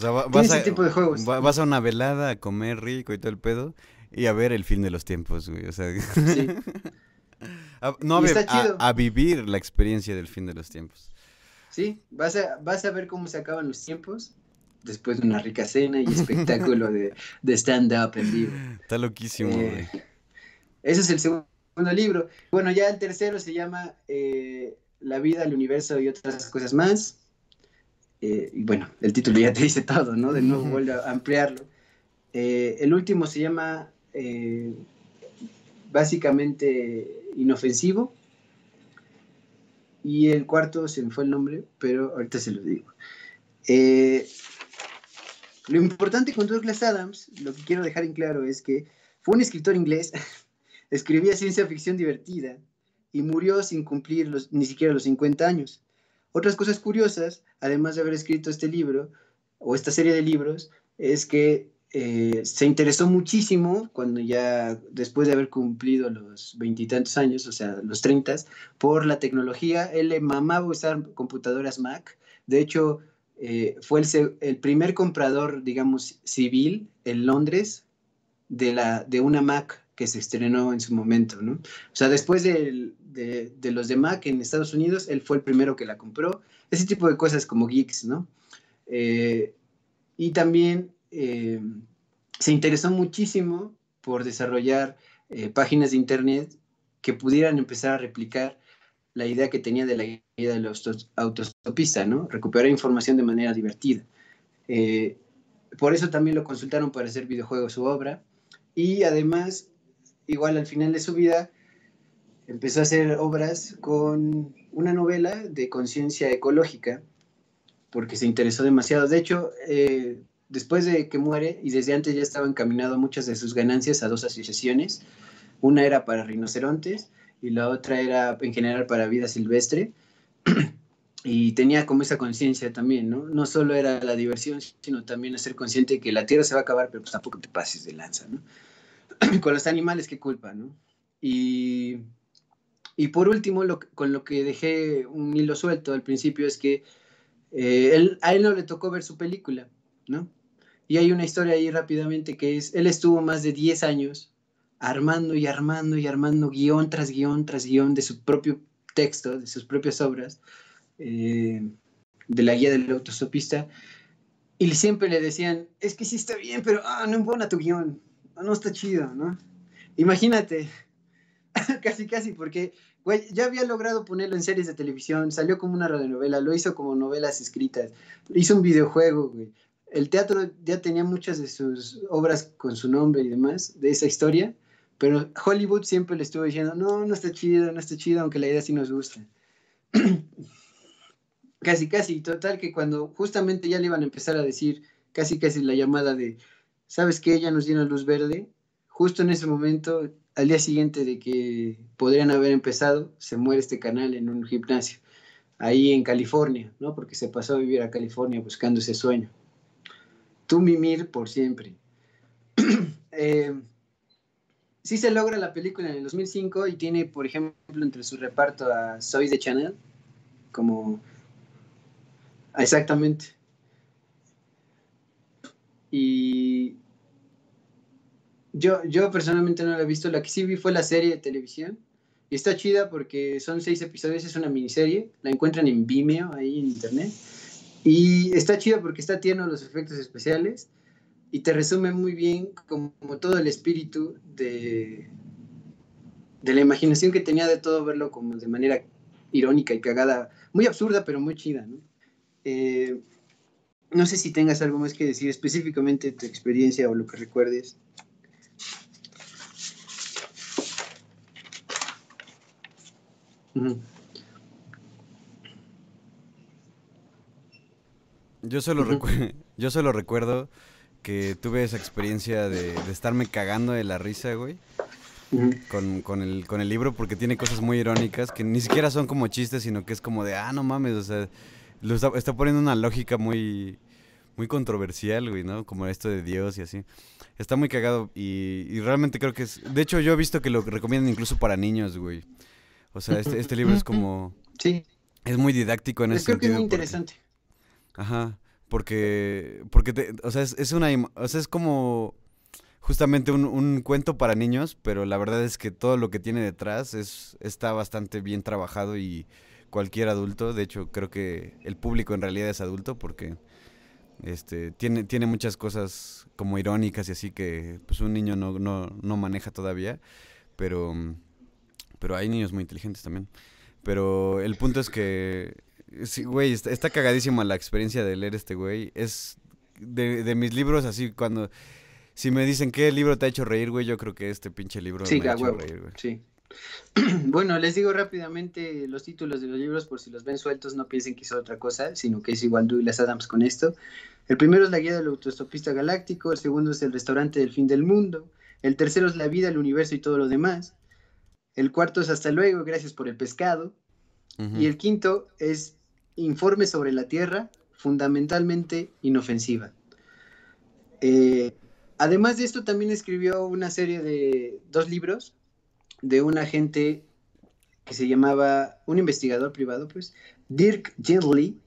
O sea, vas a, tipo de juegos. vas a una velada a comer rico y todo el pedo y a ver el fin de los tiempos, güey. O sea, no a, vivir la experiencia del fin de los tiempos. Sí, vas a, vas a ver cómo se acaban los tiempos después de una rica cena y espectáculo de, stand-up en vivo. Está loquísimo, eh, güey. Ese es el segundo libro. Bueno, ya el tercero se llama eh, La vida, el universo y otras cosas más. Eh, y bueno, el título ya te dice todo, ¿no? De nuevo vuelvo a ampliarlo. Eh, el último se llama básicamente Inofensivo. Y el cuarto se me fue el nombre, pero ahorita se lo digo. lo importante con Douglas Adams, lo que quiero dejar en claro es que fue un escritor inglés Escribía ciencia ficción divertida y murió sin cumplir ni siquiera los 50 años. Otras cosas curiosas, además de haber escrito este libro o esta serie de libros, es que eh, se interesó muchísimo cuando ya después de haber cumplido los veintitantos años, o sea, los 30, por la tecnología. Él le mamaba usar computadoras Mac. De hecho, eh, fue el, primer comprador, digamos, civil en Londres de una Mac que se estrenó en su momento, ¿no? O sea, después de, los de Mac en Estados Unidos, él fue el primero que la compró. Ese tipo de cosas como geeks, ¿no? Eh, y también eh, se interesó muchísimo por desarrollar eh, páginas de Internet que pudieran empezar a replicar la idea que tenía de la idea de los autostopistas, ¿no? Recuperar información de manera divertida. por eso también lo consultaron para hacer videojuegos su obra. Y además igual al final de su vida empezó a hacer obras con una novela de conciencia ecológica, porque se interesó demasiado. De hecho, eh, después de que muere, y desde antes ya estaba encaminado muchas de sus ganancias a dos asociaciones, una era para rinocerontes y la otra era en general para vida silvestre. y tenía como esa conciencia también, ¿no? No solo era la diversión, sino también ser consciente que la tierra se va a acabar, pero pues tampoco te pases de lanza, ¿no? con los animales, qué culpa, ¿no? Y, y por último, con lo que dejé un hilo suelto al principio es que eh, él, a él no le tocó ver su película, ¿no? Y hay una historia ahí rápidamente que es, él estuvo más de 10 años armando y armando y armando guion tras guion tras guion de su propio texto, de sus propias obras, eh, de la guía del autostopista, y siempre le decían, es que sí está bien, pero ah, no embona tu guion, no está chido, ¿no? Imagínate, casi, casi, porque, güey, ya había logrado ponerlo en series de televisión, salió como una radionovela, lo hizo como novelas escritas, hizo un videojuego, güey. El teatro ya tenía muchas de sus obras con su nombre y demás, de esa historia, pero Hollywood siempre le estuvo diciendo, no, no está chido, no está chido, aunque la idea sí nos gusta. casi, casi, total que cuando justamente ya le iban a empezar a decir, casi, casi la llamada de, ¿sabes qué? Ella nos dio luz verde. justo en ese momento, al día siguiente de que podrían haber empezado, se muere este canal en un gimnasio, ahí en California, ¿no? Porque se pasó a vivir a California buscando ese sueño. Tú, Mimir, por siempre. eh, sí se logra la película en el 2005 y tiene, por ejemplo, entre su reparto a Zoe de Chanel, como... Exactamente. Y yo, yo personalmente no la he visto, la que sí vi fue la serie de televisión. Y está chida porque son seis episodios, es una miniserie, la encuentran en Vimeo, ahí en internet. Y está chida porque está tierno los efectos especiales y te resume muy bien como, todo el espíritu de, de la imaginación que tenía de todo verlo como de manera irónica y cagada, muy absurda, pero muy chida. Eh, no sé si tengas algo más que decir específicamente de tu experiencia o lo que recuerdes. Yo solo, yo solo recuerdo que tuve esa experiencia de, estarme cagando de la risa, güey. con, el, con el libro porque tiene cosas muy irónicas que ni siquiera son como chistes, sino que es como de, ah, no mames, o sea, lo está, poniendo una lógica muy, muy controversial, güey, ¿no? Como esto de Dios y así. Está muy cagado y, realmente creo que es... De hecho, yo he visto que lo recomiendan incluso para niños, güey. O sea, este, este libro es como... Sí. Es muy didáctico en ese sentido. Creo que es muy interesante. Ajá. Porque, porque te, o sea, es, una, o sea, es como justamente un, cuento para niños, pero la verdad es que todo lo que tiene detrás es, está bastante bien trabajado y cualquier adulto, de hecho creo que el público en realidad es adulto porque este, tiene, tiene muchas cosas como irónicas y así que pues un niño no, no, no maneja todavía, pero, pero hay niños muy inteligentes también. Pero el punto es que Sí, güey, está, cagadísima la experiencia de leer este güey. Es de, mis libros así cuando... Si me dicen qué libro te ha hecho reír, güey, yo creo que este pinche libro me ha hecho reír, güey. Sí. bueno, les digo rápidamente los títulos de los libros por si los ven sueltos, no piensen que es otra cosa, sino que es igual Douglas Adams con esto. El primero es la guía del autostopista galáctico, el segundo es el restaurante del fin del mundo, el tercero es la vida, el universo y todo lo demás, el cuarto es hasta luego, gracias por el pescado, y el quinto es informe sobre la Tierra, fundamentalmente inofensiva. Eh, además de esto, también escribió una serie de dos libros de un agente que se llamaba, un investigador privado, pues, Dirk Gently,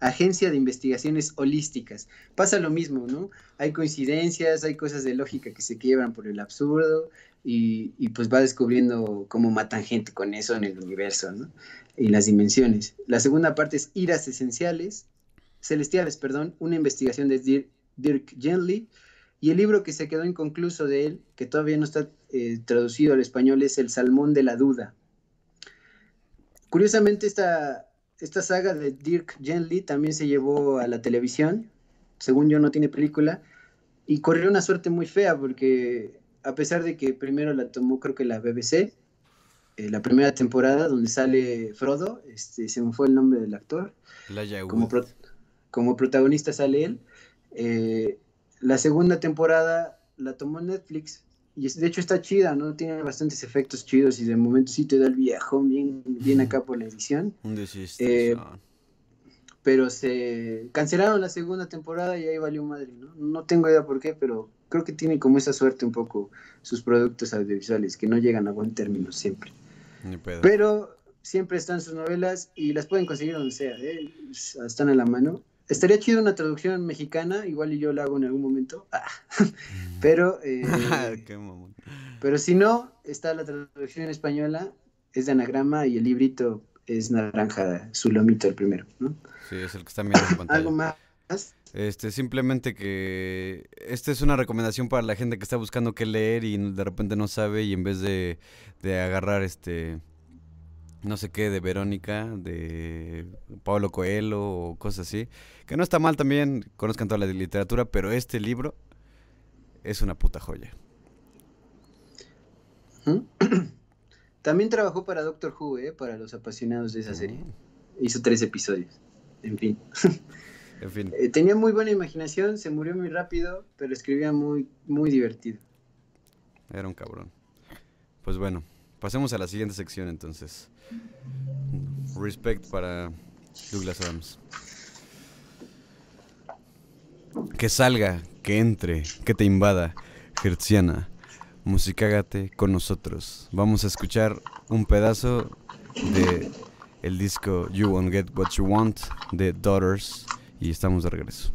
Agencia de Investigaciones Holísticas. Pasa lo mismo, ¿no? Hay coincidencias, hay cosas de lógica que se quiebran por el absurdo y, y pues va descubriendo cómo matan gente con eso en el universo, ¿no? y las dimensiones. La segunda parte es Iras Esenciales, Celestiales, perdón, una investigación de Dirk, Gently. Y el libro que se quedó inconcluso de él, que todavía no está eh, traducido al español, es El Salmón de la Duda. Curiosamente, esta, esta saga de Dirk Gently también se llevó a la televisión. Según yo, no tiene película. Y corrió una suerte muy fea porque, a pesar de que primero la tomó, creo que la BBC, eh, la primera temporada donde sale Frodo, este, se me fue el nombre del actor. Como, como protagonista sale él. Eh, la segunda temporada la tomó Netflix y de hecho está chida, ¿no? Tiene bastantes efectos chidos y de momento sí te da el viejón bien, bien acá por la edición. Eh, pero se cancelaron la segunda temporada y ahí valió madre, ¿no? No tengo idea por qué, pero creo que tiene como esa suerte un poco sus productos audiovisuales, que no llegan a buen término siempre. Pero siempre están sus novelas y las pueden conseguir donde sea, ¿eh? están a la mano. Estaría chido una traducción mexicana, igual y yo la hago en algún momento. Ah. Pero, eh, pero si no, está la traducción española, es de anagrama y el librito es naranja, su lomito el primero, ¿no? Sí, es el que está mirando en pantalla. ¿Algo más? Este, simplemente que esta es una recomendación para la gente que está buscando qué leer y de repente no sabe y en vez de, de agarrar este no sé qué de Verónica, de Pablo Coelho o cosas así, que no está mal también, conozcan toda la literatura, pero este libro es una puta joya. También trabajó para Doctor Who, ¿eh? para los apasionados de esa serie. Hizo tres episodios. En fin. Eh, tenía muy buena imaginación, se murió muy rápido, pero escribía muy, muy divertido. Era un cabrón. Pues bueno, pasemos a la siguiente sección entonces. Respect para Douglas Adams. Que salga, que entre, que te invada. Hertziana, musicágate con nosotros. Vamos a escuchar un pedazo de el disco You Won't Get What You Want de Daughters y estamos de regreso.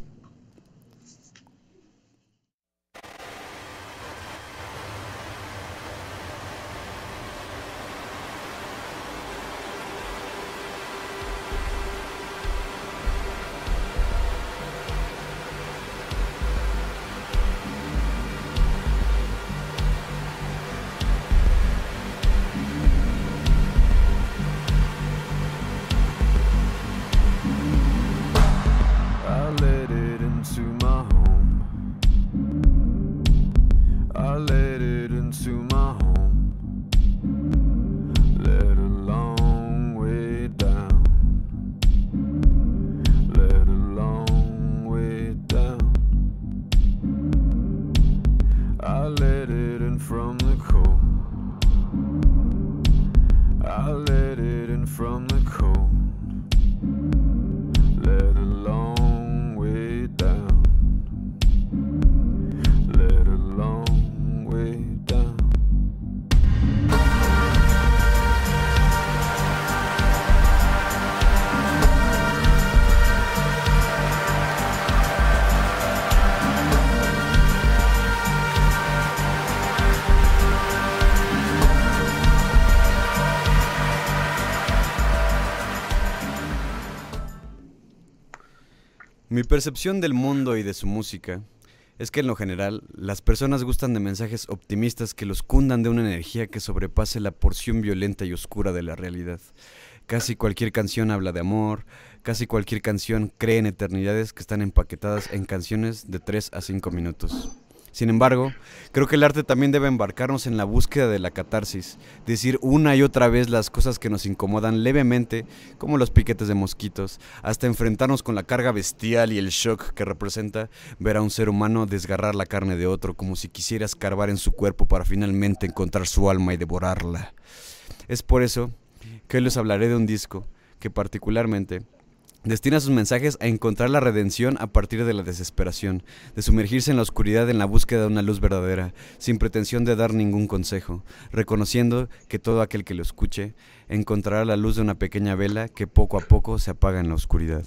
Percepción del mundo y de su música es que en lo general las personas gustan de mensajes optimistas que los cundan de una energía que sobrepase la porción violenta y oscura de la realidad. Casi cualquier canción habla de amor, casi cualquier canción cree en eternidades que están empaquetadas en canciones de 3 a 5 minutos. Sin embargo, creo que el arte también debe embarcarnos en la búsqueda de la catarsis, decir una y otra vez las cosas que nos incomodan levemente, como los piquetes de mosquitos, hasta enfrentarnos con la carga bestial y el shock que representa ver a un ser humano desgarrar la carne de otro como si quisiera escarbar en su cuerpo para finalmente encontrar su alma y devorarla. Es por eso que hoy les hablaré de un disco que particularmente Destina sus mensajes a encontrar la redención a partir de la desesperación, de sumergirse en la oscuridad en la búsqueda de una luz verdadera, sin pretensión de dar ningún consejo, reconociendo que todo aquel que lo escuche encontrará la luz de una pequeña vela que poco a poco se apaga en la oscuridad.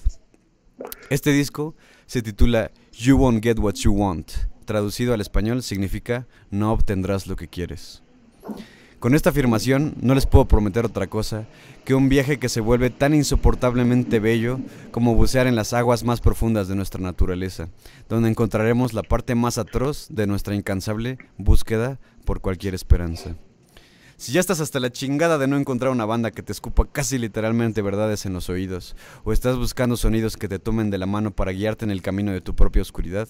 Este disco se titula You Won't Get What You Want. Traducido al español significa No obtendrás lo que quieres. Con esta afirmación no les puedo prometer otra cosa que un viaje que se vuelve tan insoportablemente bello como bucear en las aguas más profundas de nuestra naturaleza, donde encontraremos la parte más atroz de nuestra incansable búsqueda por cualquier esperanza. Si ya estás hasta la chingada de no encontrar una banda que te escupa casi literalmente verdades en los oídos, o estás buscando sonidos que te tomen de la mano para guiarte en el camino de tu propia oscuridad,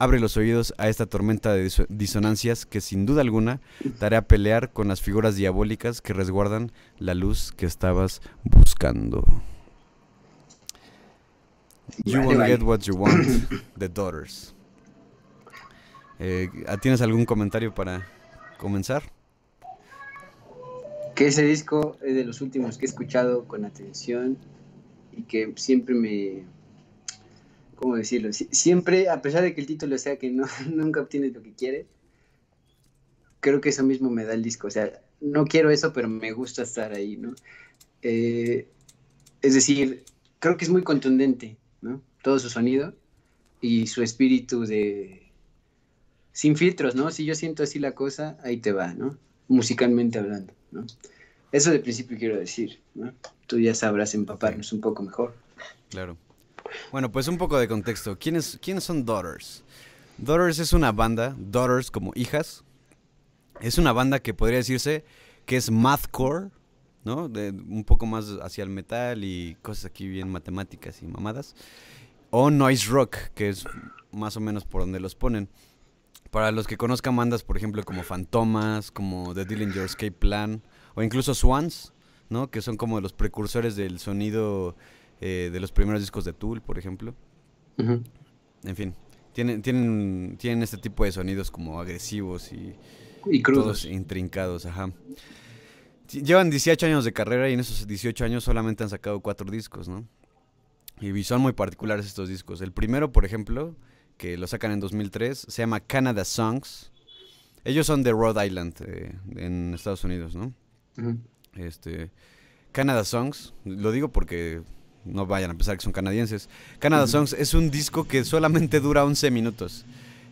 abre los oídos a esta tormenta de diso- disonancias que sin duda alguna te hará pelear con las figuras diabólicas que resguardan la luz que estabas buscando. You won't get what you want, The Daughters. Eh, ¿Tienes algún comentario para comenzar? Que ese disco es de los últimos que he escuchado con atención y que siempre me... ¿Cómo decirlo? Sie- Siempre, a pesar de que el título sea que no, nunca obtienes lo que quieres, creo que eso mismo me da el disco. O sea, no quiero eso, pero me gusta estar ahí, ¿no? Eh, es decir, creo que es muy contundente, ¿no? Todo su sonido y su espíritu de... Sin filtros, ¿no? Si yo siento así la cosa, ahí te va, ¿no? Musicalmente hablando, ¿no? Eso de principio quiero decir, ¿no? Tú ya sabrás empaparnos un poco mejor. Claro. Bueno, pues un poco de contexto. ¿Quiénes, ¿Quiénes son Daughters? Daughters es una banda, Daughters como hijas. Es una banda que podría decirse que es mathcore, ¿no? Un poco más hacia el metal y cosas aquí bien matemáticas y mamadas. O noise rock, que es más o menos por donde los ponen. Para los que conozcan bandas, por ejemplo, como Fantomas, como The Dillinger Escape Plan, o incluso Swans, ¿no? Que son como los precursores del sonido eh, de los primeros discos de Tool, por ejemplo. En fin, tienen, tienen, tienen este tipo de sonidos como agresivos y Y crudos. Todos intrincados, ajá. Llevan 18 años de carrera y en esos 18 años solamente han sacado cuatro discos, ¿no? Y son muy particulares estos discos. El primero, por ejemplo, que lo sacan en 2003, se llama Canada Songs. Ellos son de Rhode Island, eh, en Estados Unidos, ¿no? Este, Canada Songs, lo digo porque no vayan a pensar que son canadienses. Canada. Songs es un disco que solamente dura 11 minutos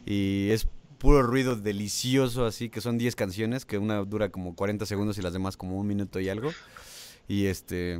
y es puro ruido delicioso, así que son 10 canciones, que una dura como 40 segundos y las demás como un minuto y algo. Y este,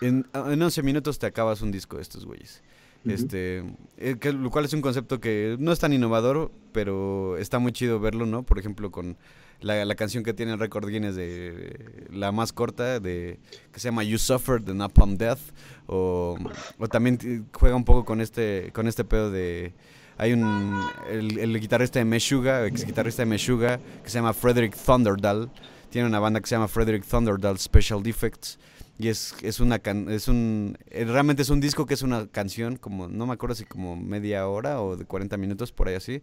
en, en 11 minutos te acabas un disco de estos güeyes. Este, eh, que- lo cual es un concepto que no es tan innovador, pero está muy chido verlo, ¿no? Por ejemplo, con la, la canción que tiene el récord Guinness de la más corta, de que se llama You Suffered de Napalm Death, o, o también juega un poco con este, con este pedo de hay un el, el guitarrista de Meshuga, ex guitarrista de Meshuga, que se llama Frederick Thunderdahl, tiene una banda que se llama Frederick Thunderdahl Special Defects. Y es, es una can- es un realmente es un disco que es una canción como no me acuerdo si como media hora o de 40 minutos por ahí así,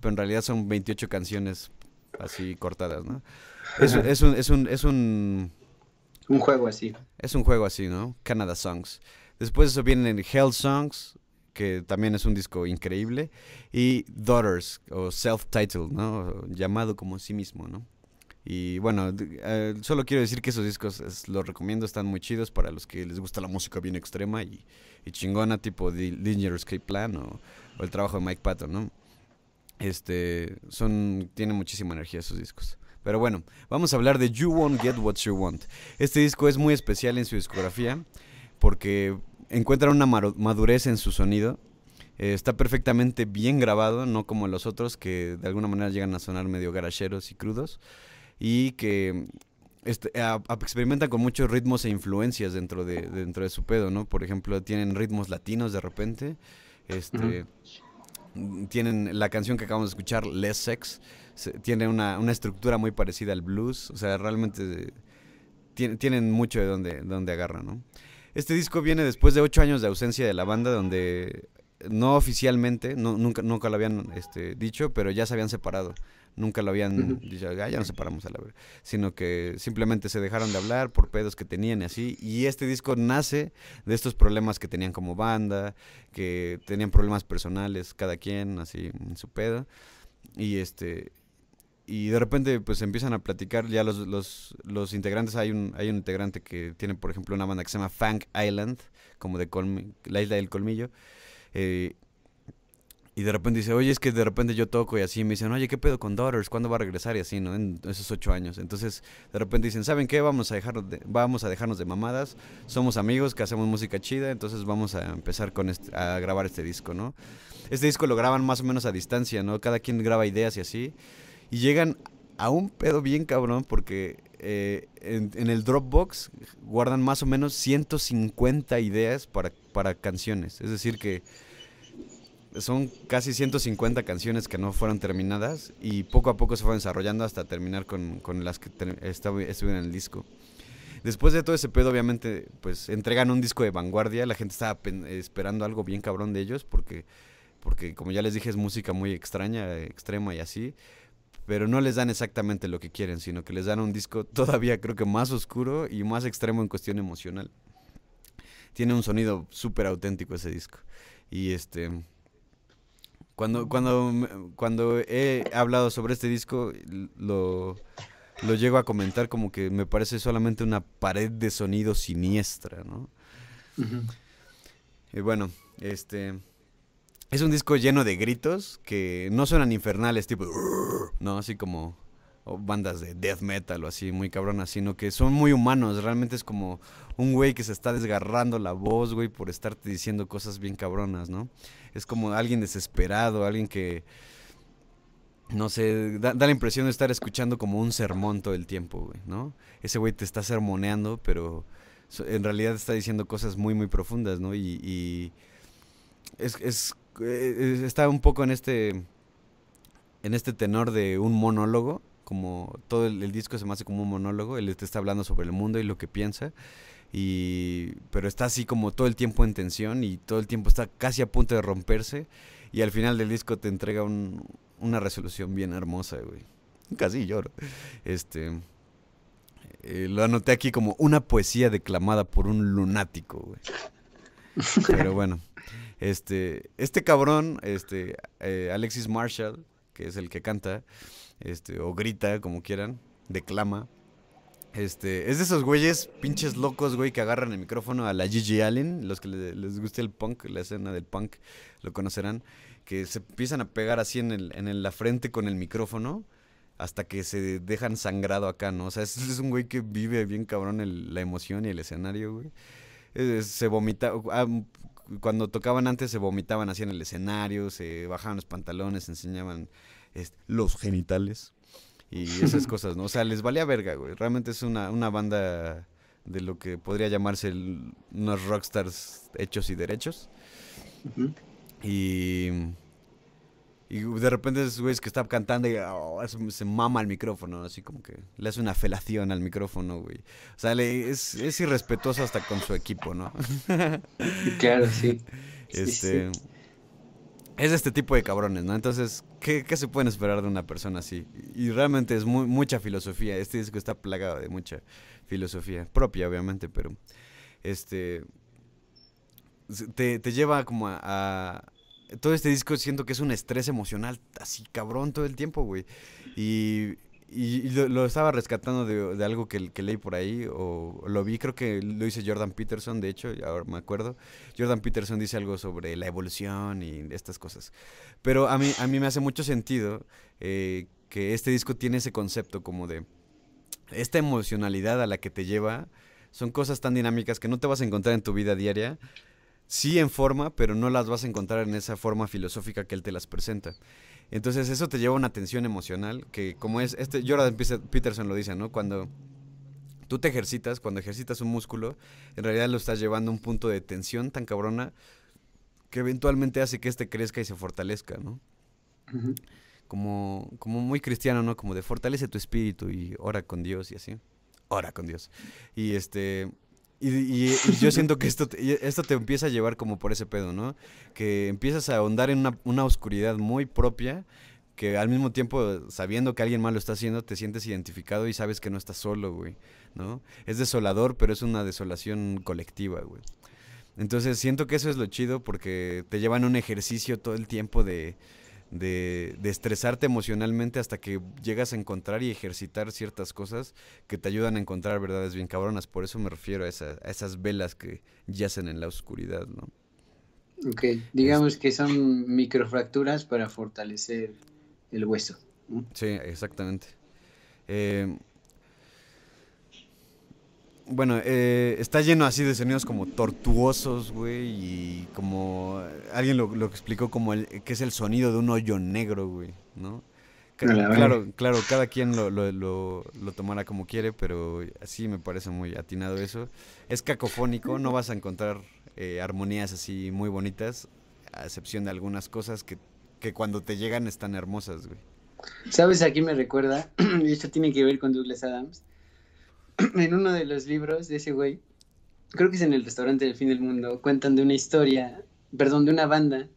pero en realidad son 28 canciones así cortadas, ¿no? Es, un es un es un Un juego así. es un juego así, ¿no? Canada Songs. Después de eso vienen Hell Songs, que también es un disco increíble, y Daughters o Self-Titled, ¿no? Llamado como sí mismo, ¿no? Y bueno, eh, solo quiero decir que esos discos es- los recomiendo, están muy chidos para los que les gusta la música bien extrema y, y chingona, tipo The Dangerous Escape Plan o, o el trabajo de Mike Patton, ¿no? Este, son, tienen muchísima energía esos discos. Pero bueno, vamos a hablar de You Won't Get What You Want. Este disco es muy especial en su discografía porque encuentra una madurez en su sonido. Eh, está perfectamente bien grabado, no como los otros que de alguna manera llegan a sonar medio garacheros y crudos. Y que este, experimentan con muchos ritmos e influencias dentro de, dentro de su pedo, ¿no? Por ejemplo, tienen ritmos latinos de repente. Este, Tienen la canción que acabamos de escuchar, Less Sex, se- tiene una, una estructura muy parecida al blues. O sea, realmente tiene- tienen mucho de donde, donde agarran, ¿no? Este disco viene después de ocho años de ausencia de la banda, donde no oficialmente, no, nunca, nunca lo habían este, dicho, pero ya se habían separado. Nunca lo habían dicho, "Ah, ya nos separamos a la verga. Sino que simplemente se dejaron de hablar por pedos que tenían y así. Y este disco nace de estos problemas que tenían como banda, que tenían problemas personales, cada quien, así, en su pedo. Y este. Y de repente, pues empiezan a platicar ya los, los, los integrantes. Hay un, hay un integrante que tiene, por ejemplo, una banda que se llama Fang Island, como de colmi- la isla del colmillo. Eh, y de repente dice, oye, es que de repente yo toco y así me dicen, oye, ¿qué pedo con Daughters? ¿Cuándo va a regresar? Y así, ¿no? En esos ocho años. Entonces, de repente dicen, ¿saben qué? Vamos a, dejarnos de, vamos a dejarnos de mamadas. Somos amigos que hacemos música chida, entonces vamos a empezar con a grabar este disco, ¿no? Este disco lo graban más o menos a distancia, ¿no? Cada quien graba ideas y así. Y llegan a un pedo bien cabrón porque eh, en, en el Dropbox guardan más o menos 150 ideas para, para canciones. Es decir que son casi 150 canciones que no fueron terminadas y poco a poco se fueron desarrollando hasta terminar con, con las que estuvieron en el disco. Después de todo ese pedo, obviamente, pues entregan un disco de vanguardia. La gente estaba esperando algo bien cabrón de ellos porque, porque como ya les dije, es música muy extraña, extrema y así. Pero no les dan exactamente lo que quieren, sino que les dan un disco todavía creo que más oscuro y más extremo en cuestión emocional. Tiene un sonido súper auténtico ese disco. Y este... Cuando, cuando, cuando he hablado sobre este disco, lo, lo llego a comentar como que me parece solamente una pared de sonido siniestra, ¿no? Y bueno, este... Es un disco lleno de gritos que no suenan infernales, tipo... No, así como bandas de death metal o así, muy cabronas, sino que son muy humanos. Realmente es como un güey que se está desgarrando la voz, güey, por estarte diciendo cosas bien cabronas, ¿no? Es como alguien desesperado, alguien que... No sé, da, la impresión de estar escuchando como un sermón todo el tiempo, güey, ¿no? Ese güey te está sermoneando, pero en realidad está diciendo cosas muy, muy profundas, ¿no? Y, y es, eh, está un poco en este, en este tenor de un monólogo, como todo el, el disco se me hace como un monólogo, él te está hablando sobre el mundo y lo que piensa, y, pero está así como todo el tiempo en tensión y todo el tiempo está casi a punto de romperse, y al final del disco te entrega un- una resolución bien hermosa, güey. casi lloro. Este, eh, lo anoté aquí como una poesía declamada por un lunático, güey. Pero bueno, este, este cabrón, este, eh, Alexis Marshall, que es el que canta, este, o grita, como quieran, declama. Este, es de esos güeyes pinches locos, güey, que agarran el micrófono a la Gigi Allen, los que le- les guste el punk, la escena del punk, lo conocerán, que se empiezan a pegar así en, el, en el- la frente con el micrófono hasta que se dejan sangrado acá, ¿no? O sea, es, un güey que vive bien cabrón la emoción y el escenario, güey. Eh, se vomita, ah, cuando tocaban antes se vomitaban así en el escenario, se bajaban los pantalones, enseñaban este, los genitales y esas cosas, ¿no? O sea, les valía verga, güey. Realmente es una, una banda de lo que podría llamarse el- unos rockstars hechos y derechos. Y, y de repente esos güeyes que están cantando y oh, se mama al micrófono, así como que le hace una felación al micrófono, güey. O sea, le- es, es irrespetuoso hasta con su equipo, ¿no? Claro, sí. Este, sí. Es este tipo de cabrones, ¿no? Entonces, ¿qué, qué se pueden esperar de una persona así? Y realmente es mucha filosofía. Este disco está plagado de mucha filosofía. Propia, obviamente, pero... Este... Te, te lleva como a- Todo este disco siento que es un estrés emocional así cabrón todo el tiempo, güey. Y, y- lo, estaba rescatando de, algo que, leí por ahí, o lo vi, creo que lo hice Jordan Peterson, de hecho, ahora me acuerdo. Jordan Peterson dice algo sobre la evolución y estas cosas. Pero a mí, a mí me hace mucho sentido eh, que este disco tiene ese concepto como de esta emocionalidad a la que te lleva. Son cosas tan dinámicas que no te vas a encontrar en tu vida diaria. Sí en forma, pero no las vas a encontrar en esa forma filosófica que él te las presenta. Entonces eso te lleva a una tensión emocional que como es, este Jordan Peterson lo dice, ¿no? Cuando tú te ejercitas, cuando ejercitas un músculo, en realidad lo estás llevando a un punto de tensión tan cabrona que eventualmente hace que este crezca y se fortalezca, ¿no? Como, como muy cristiano, ¿no? Como de fortalece tu espíritu y ora con Dios y así. Ora con Dios. Y este... Y, y- yo siento que esto te, esto te empieza a llevar como por ese pedo, ¿no? Que empiezas a ahondar en una, una oscuridad muy propia que al mismo tiempo, sabiendo que alguien más lo está haciendo, te sientes identificado y sabes que no estás solo, güey, ¿no? Es desolador, pero es una desolación colectiva, güey. Entonces siento que eso es lo chido porque te llevan un ejercicio todo el tiempo de, de, de estresarte emocionalmente hasta que llegas a encontrar y ejercitar ciertas cosas que te ayudan a encontrar verdades bien cabronas. Por eso me refiero a, esa- a esas velas que yacen en la oscuridad, ¿no? Ok, digamos que son microfracturas para fortalecer el hueso. ¿no? Sí, exactamente. Eh, bueno, eh, está lleno así de sonidos como tortuosos, güey, y como alguien lo, lo explicó como el, que es el sonido de un hoyo negro, güey, ¿no? Claro, claro, cada quien lo, lo, lo, lo tomará como quiere, pero así me parece muy atinado eso. Es cacofónico, no vas a encontrar eh, armonías así muy bonitas, a excepción de algunas cosas que, que cuando te llegan están hermosas, güey. ¿Sabes a quién me recuerda? Y esto tiene que ver con Douglas Adams. En uno de los libros de ese güey, creo que es en el restaurante del fin del mundo, cuentan de una historia, perdón, de una banda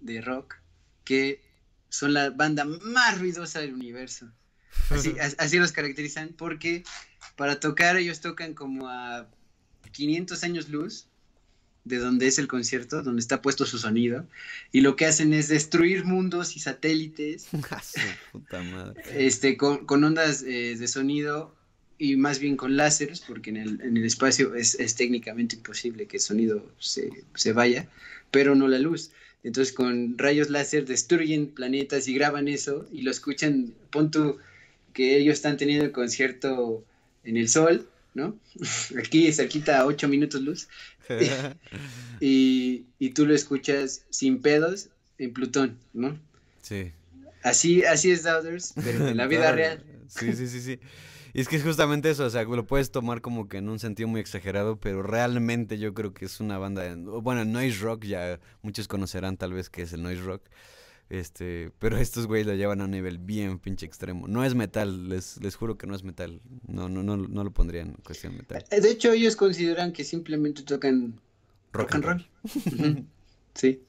de rock que son la banda más ruidosa del universo. Así, as- así los caracterizan porque para tocar ellos tocan como a 500 años luz de donde es el concierto, donde está puesto su sonido, y lo que hacen es destruir mundos y satélites A su puta madre. este, con, con ondas eh, de sonido y más bien con láseres, porque en el, en el espacio es, es técnicamente imposible que el sonido se, se vaya, pero no la luz. Entonces con rayos láser destruyen planetas y graban eso y lo escuchan, pon tú que ellos están teniendo el concierto en el sol, ¿no? Aquí cerquita a 8 minutos luz y, y tú lo escuchas sin pedos en Plutón, ¿no? Sí. Así, así es Doubters, pero en la vida real. Sí, sí, sí, sí. Y es que es justamente eso, o sea, lo puedes tomar como que en un sentido muy exagerado, pero realmente yo creo que es una banda, de- bueno, noise rock, ya muchos conocerán tal vez que es el noise rock, este, pero estos güeyes lo llevan a un nivel bien pinche extremo. No es metal, les, les juro que no es metal, no, no, no, no lo pondría en cuestión metal. Eh, De hecho, ellos consideran que simplemente tocan rock, and roll. Ujú. sí.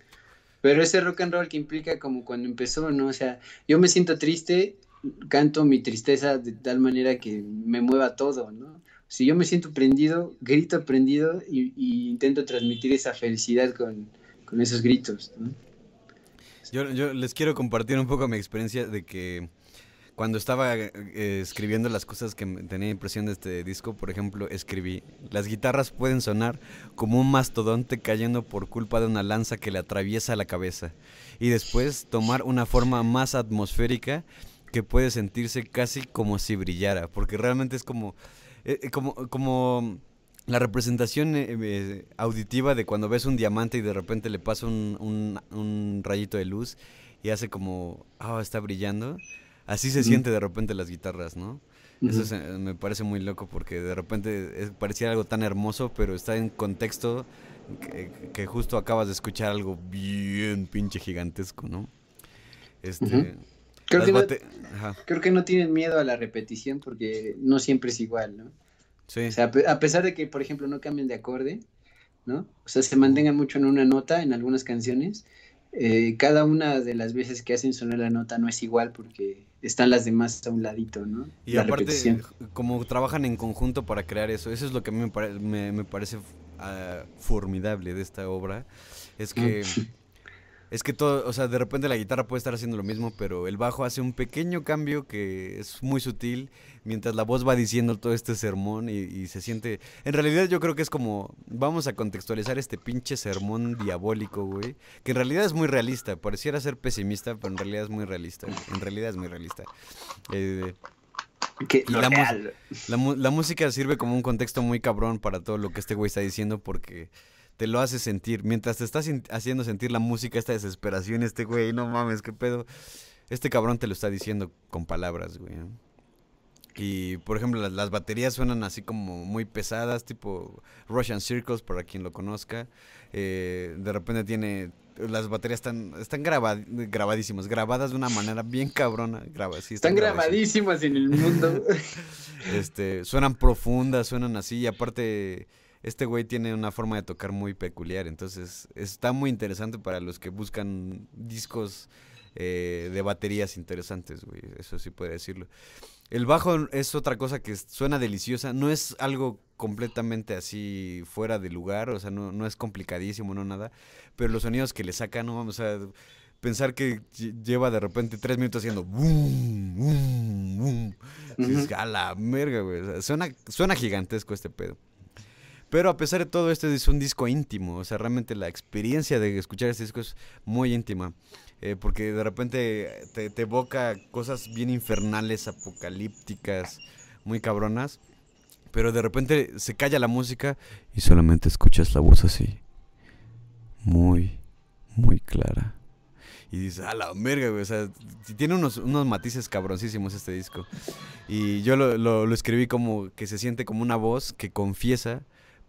Pero ese rock and roll que implica como cuando empezó, ¿no? O sea, yo me siento triste canto mi tristeza de tal manera que me mueva todo, ¿no? Si yo me siento prendido, grito prendido y, intento transmitir esa felicidad con, esos gritos, ¿no? Yo, les quiero compartir un poco mi experiencia de que cuando estaba eh, escribiendo las cosas que tenía impresión de este disco, por ejemplo, escribí, las guitarras pueden sonar como un mastodonte cayendo por culpa de una lanza que le atraviesa la cabeza, y después tomar una forma más atmosférica que puede sentirse casi como si brillara, porque realmente es como, eh, como, como la representación eh, auditiva de cuando ves un diamante y de repente le pasa un, un rayito de luz y hace como, ah, está brillando Así se siente de repente las guitarras, ¿no? Eso me parece muy loco porque de repente parecía algo tan hermoso, pero está en contexto que, justo acabas de escuchar algo bien pinche gigantesco, ¿no? Este, creo, que no creo que no tienen miedo a la repetición porque no siempre es igual, ¿no? Sí. O sea, a pesar de que, por ejemplo, no cambien de acorde, ¿no? O sea, se mantengan mucho en una nota en algunas canciones, eh, cada una de las veces que hacen sonar la nota no es igual porque están las demás a un ladito, ¿no? Y aparte, como trabajan en conjunto para crear eso, eso es lo que a mí me, me, parece uh, formidable de esta obra, es que... es que todo, o sea, de repente la guitarra puede estar haciendo lo mismo, pero el bajo hace un pequeño cambio que es muy sutil, mientras la voz va diciendo todo este sermón y, se siente... En realidad yo creo que es como, vamos a contextualizar este pinche sermón diabólico, güey, que en realidad es muy realista, pareciera ser pesimista, pero en realidad es muy realista, en realidad es muy realista. Eh, la, la música sirve como un contexto muy cabrón para todo lo que este güey está diciendo porque te lo hace sentir. Mientras te estás haciendo sentir la música, esta desesperación, este güey, no mames, qué pedo. Este cabrón te lo está diciendo con palabras, güey. Y por ejemplo, las, baterías suenan así como muy pesadas, tipo Russian Circles, para quien lo conozca. Eh, de repente tiene. Las baterías están, están grabadísimas, grabadas de una manera bien cabrona. Graba, sí, están, grabadísimas en el mundo. este, suenan profundas, suenan así, y aparte este güey tiene una forma de tocar muy peculiar, entonces está muy interesante para los que buscan discos eh, de baterías interesantes, güey, eso sí puede decirlo. El bajo es otra cosa que suena deliciosa, no es algo completamente así fuera de lugar, o sea, no, no es complicadísimo, no nada, pero los sonidos que le sacan, no vamos a pensar que lleva de repente tres minutos haciendo boom, boom, boom. Es a la merga, güey. suena, suena gigantesco este pedo. Pero a pesar de todo, este es un disco íntimo. O sea, realmente la experiencia de escuchar este disco es muy íntima. Eh, porque de repente te, evoca cosas bien infernales, apocalípticas, muy cabronas. Pero de repente se calla la música y solamente escuchas la voz así. Muy, muy clara. Y dices, a la verga, güey. O sea, tiene unos, unos matices cabroncísimos este disco. Y yo lo, lo escribí como que se siente como una voz que confiesa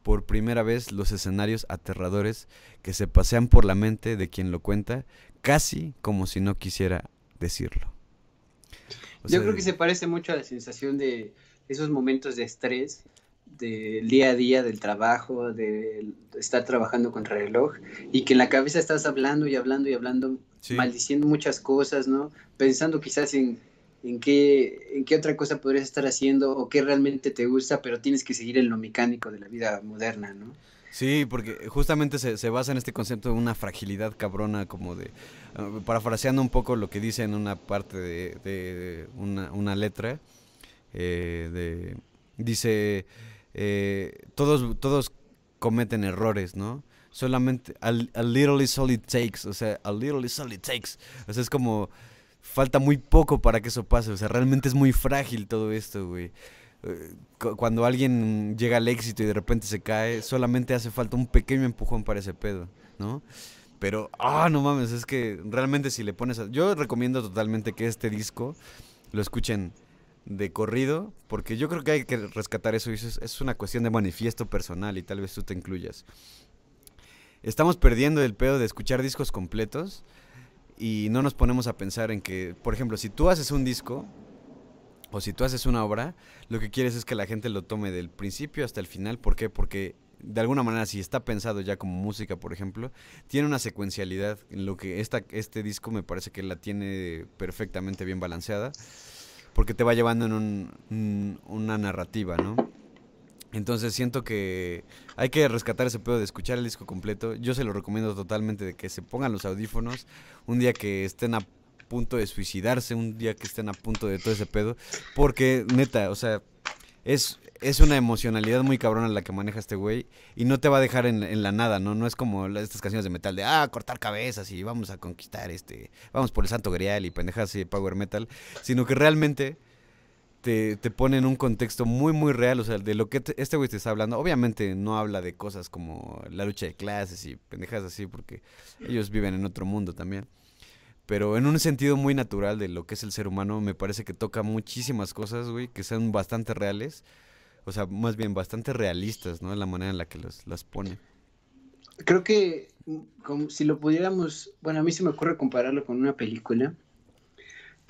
por primera vez los escenarios aterradores que se pasean por la mente de quien lo cuenta, casi como si no quisiera decirlo. Yo creo que se parece mucho a la sensación de esos momentos de estrés del día a día, del trabajo, de estar trabajando el reloj, y que en la cabeza estás hablando y hablando y hablando, maldiciendo muchas cosas, ¿no? Pensando quizás en en qué, en qué otra cosa podrías estar haciendo o qué realmente te gusta, pero tienes que seguir en lo mecánico de la vida moderna, ¿no? Sí, porque justamente se, basa en este concepto de una fragilidad cabrona, como de, uh, parafraseando un poco lo que dice en una parte de, una, letra, eh, de, dice, eh, todos, todos cometen errores, ¿no? Solamente, a, a little is all it takes, o sea, a little is all it takes, o sea, es como falta muy poco para que eso pase. O sea, realmente es muy frágil todo esto, güey. Eh, cuando alguien llega al éxito y de repente se cae, solamente hace falta un pequeño empujón para ese pedo, ¿no? Pero, ah, no mames, es que realmente si le pones a... Yo recomiendo totalmente que este disco lo escuchen de corrido, porque yo creo que hay que rescatar eso. Es, es una cuestión de manifiesto personal y tal vez tú te incluyas. Estamos perdiendo el pedo de escuchar discos completos y no nos ponemos a pensar en que, por ejemplo, si tú haces un disco o si tú haces una obra, lo que quieres es que la gente lo tome del principio hasta el final. ¿Por qué? Porque de alguna manera, si está pensado ya como música, por ejemplo, tiene una secuencialidad en lo que esta, este disco me parece que la tiene perfectamente bien balanceada. porque te va llevando en un- un- una narrativa, ¿no? Entonces siento que hay que rescatar ese pedo de escuchar el disco completo. Yo se lo recomiendo totalmente de que se pongan los audífonos un día que estén a punto de suicidarse, un día que estén a punto de todo ese pedo, porque neta, o sea, es, es una emocionalidad muy cabrona la que maneja este güey y no te va a dejar en, en la nada, ¿no? No es como estas canciones de metal de, ah, cortar cabezas y vamos a conquistar este, vamos por el santo grial y pendejas de power metal, sino que realmente te, te pone en un contexto muy, muy real, o sea, de lo que te- este güey te está hablando. Obviamente no habla de cosas como la lucha de clases y pendejas así, porque ellos viven en otro mundo también. Pero en un sentido muy natural de lo que es el ser humano, me parece que toca muchísimas cosas, güey, que son bastante reales. O sea, más bien bastante realistas, ¿no? La manera en la que los, las pone. Creo que mm, como si lo pudiéramos, bueno, a mí se me ocurre compararlo con una película.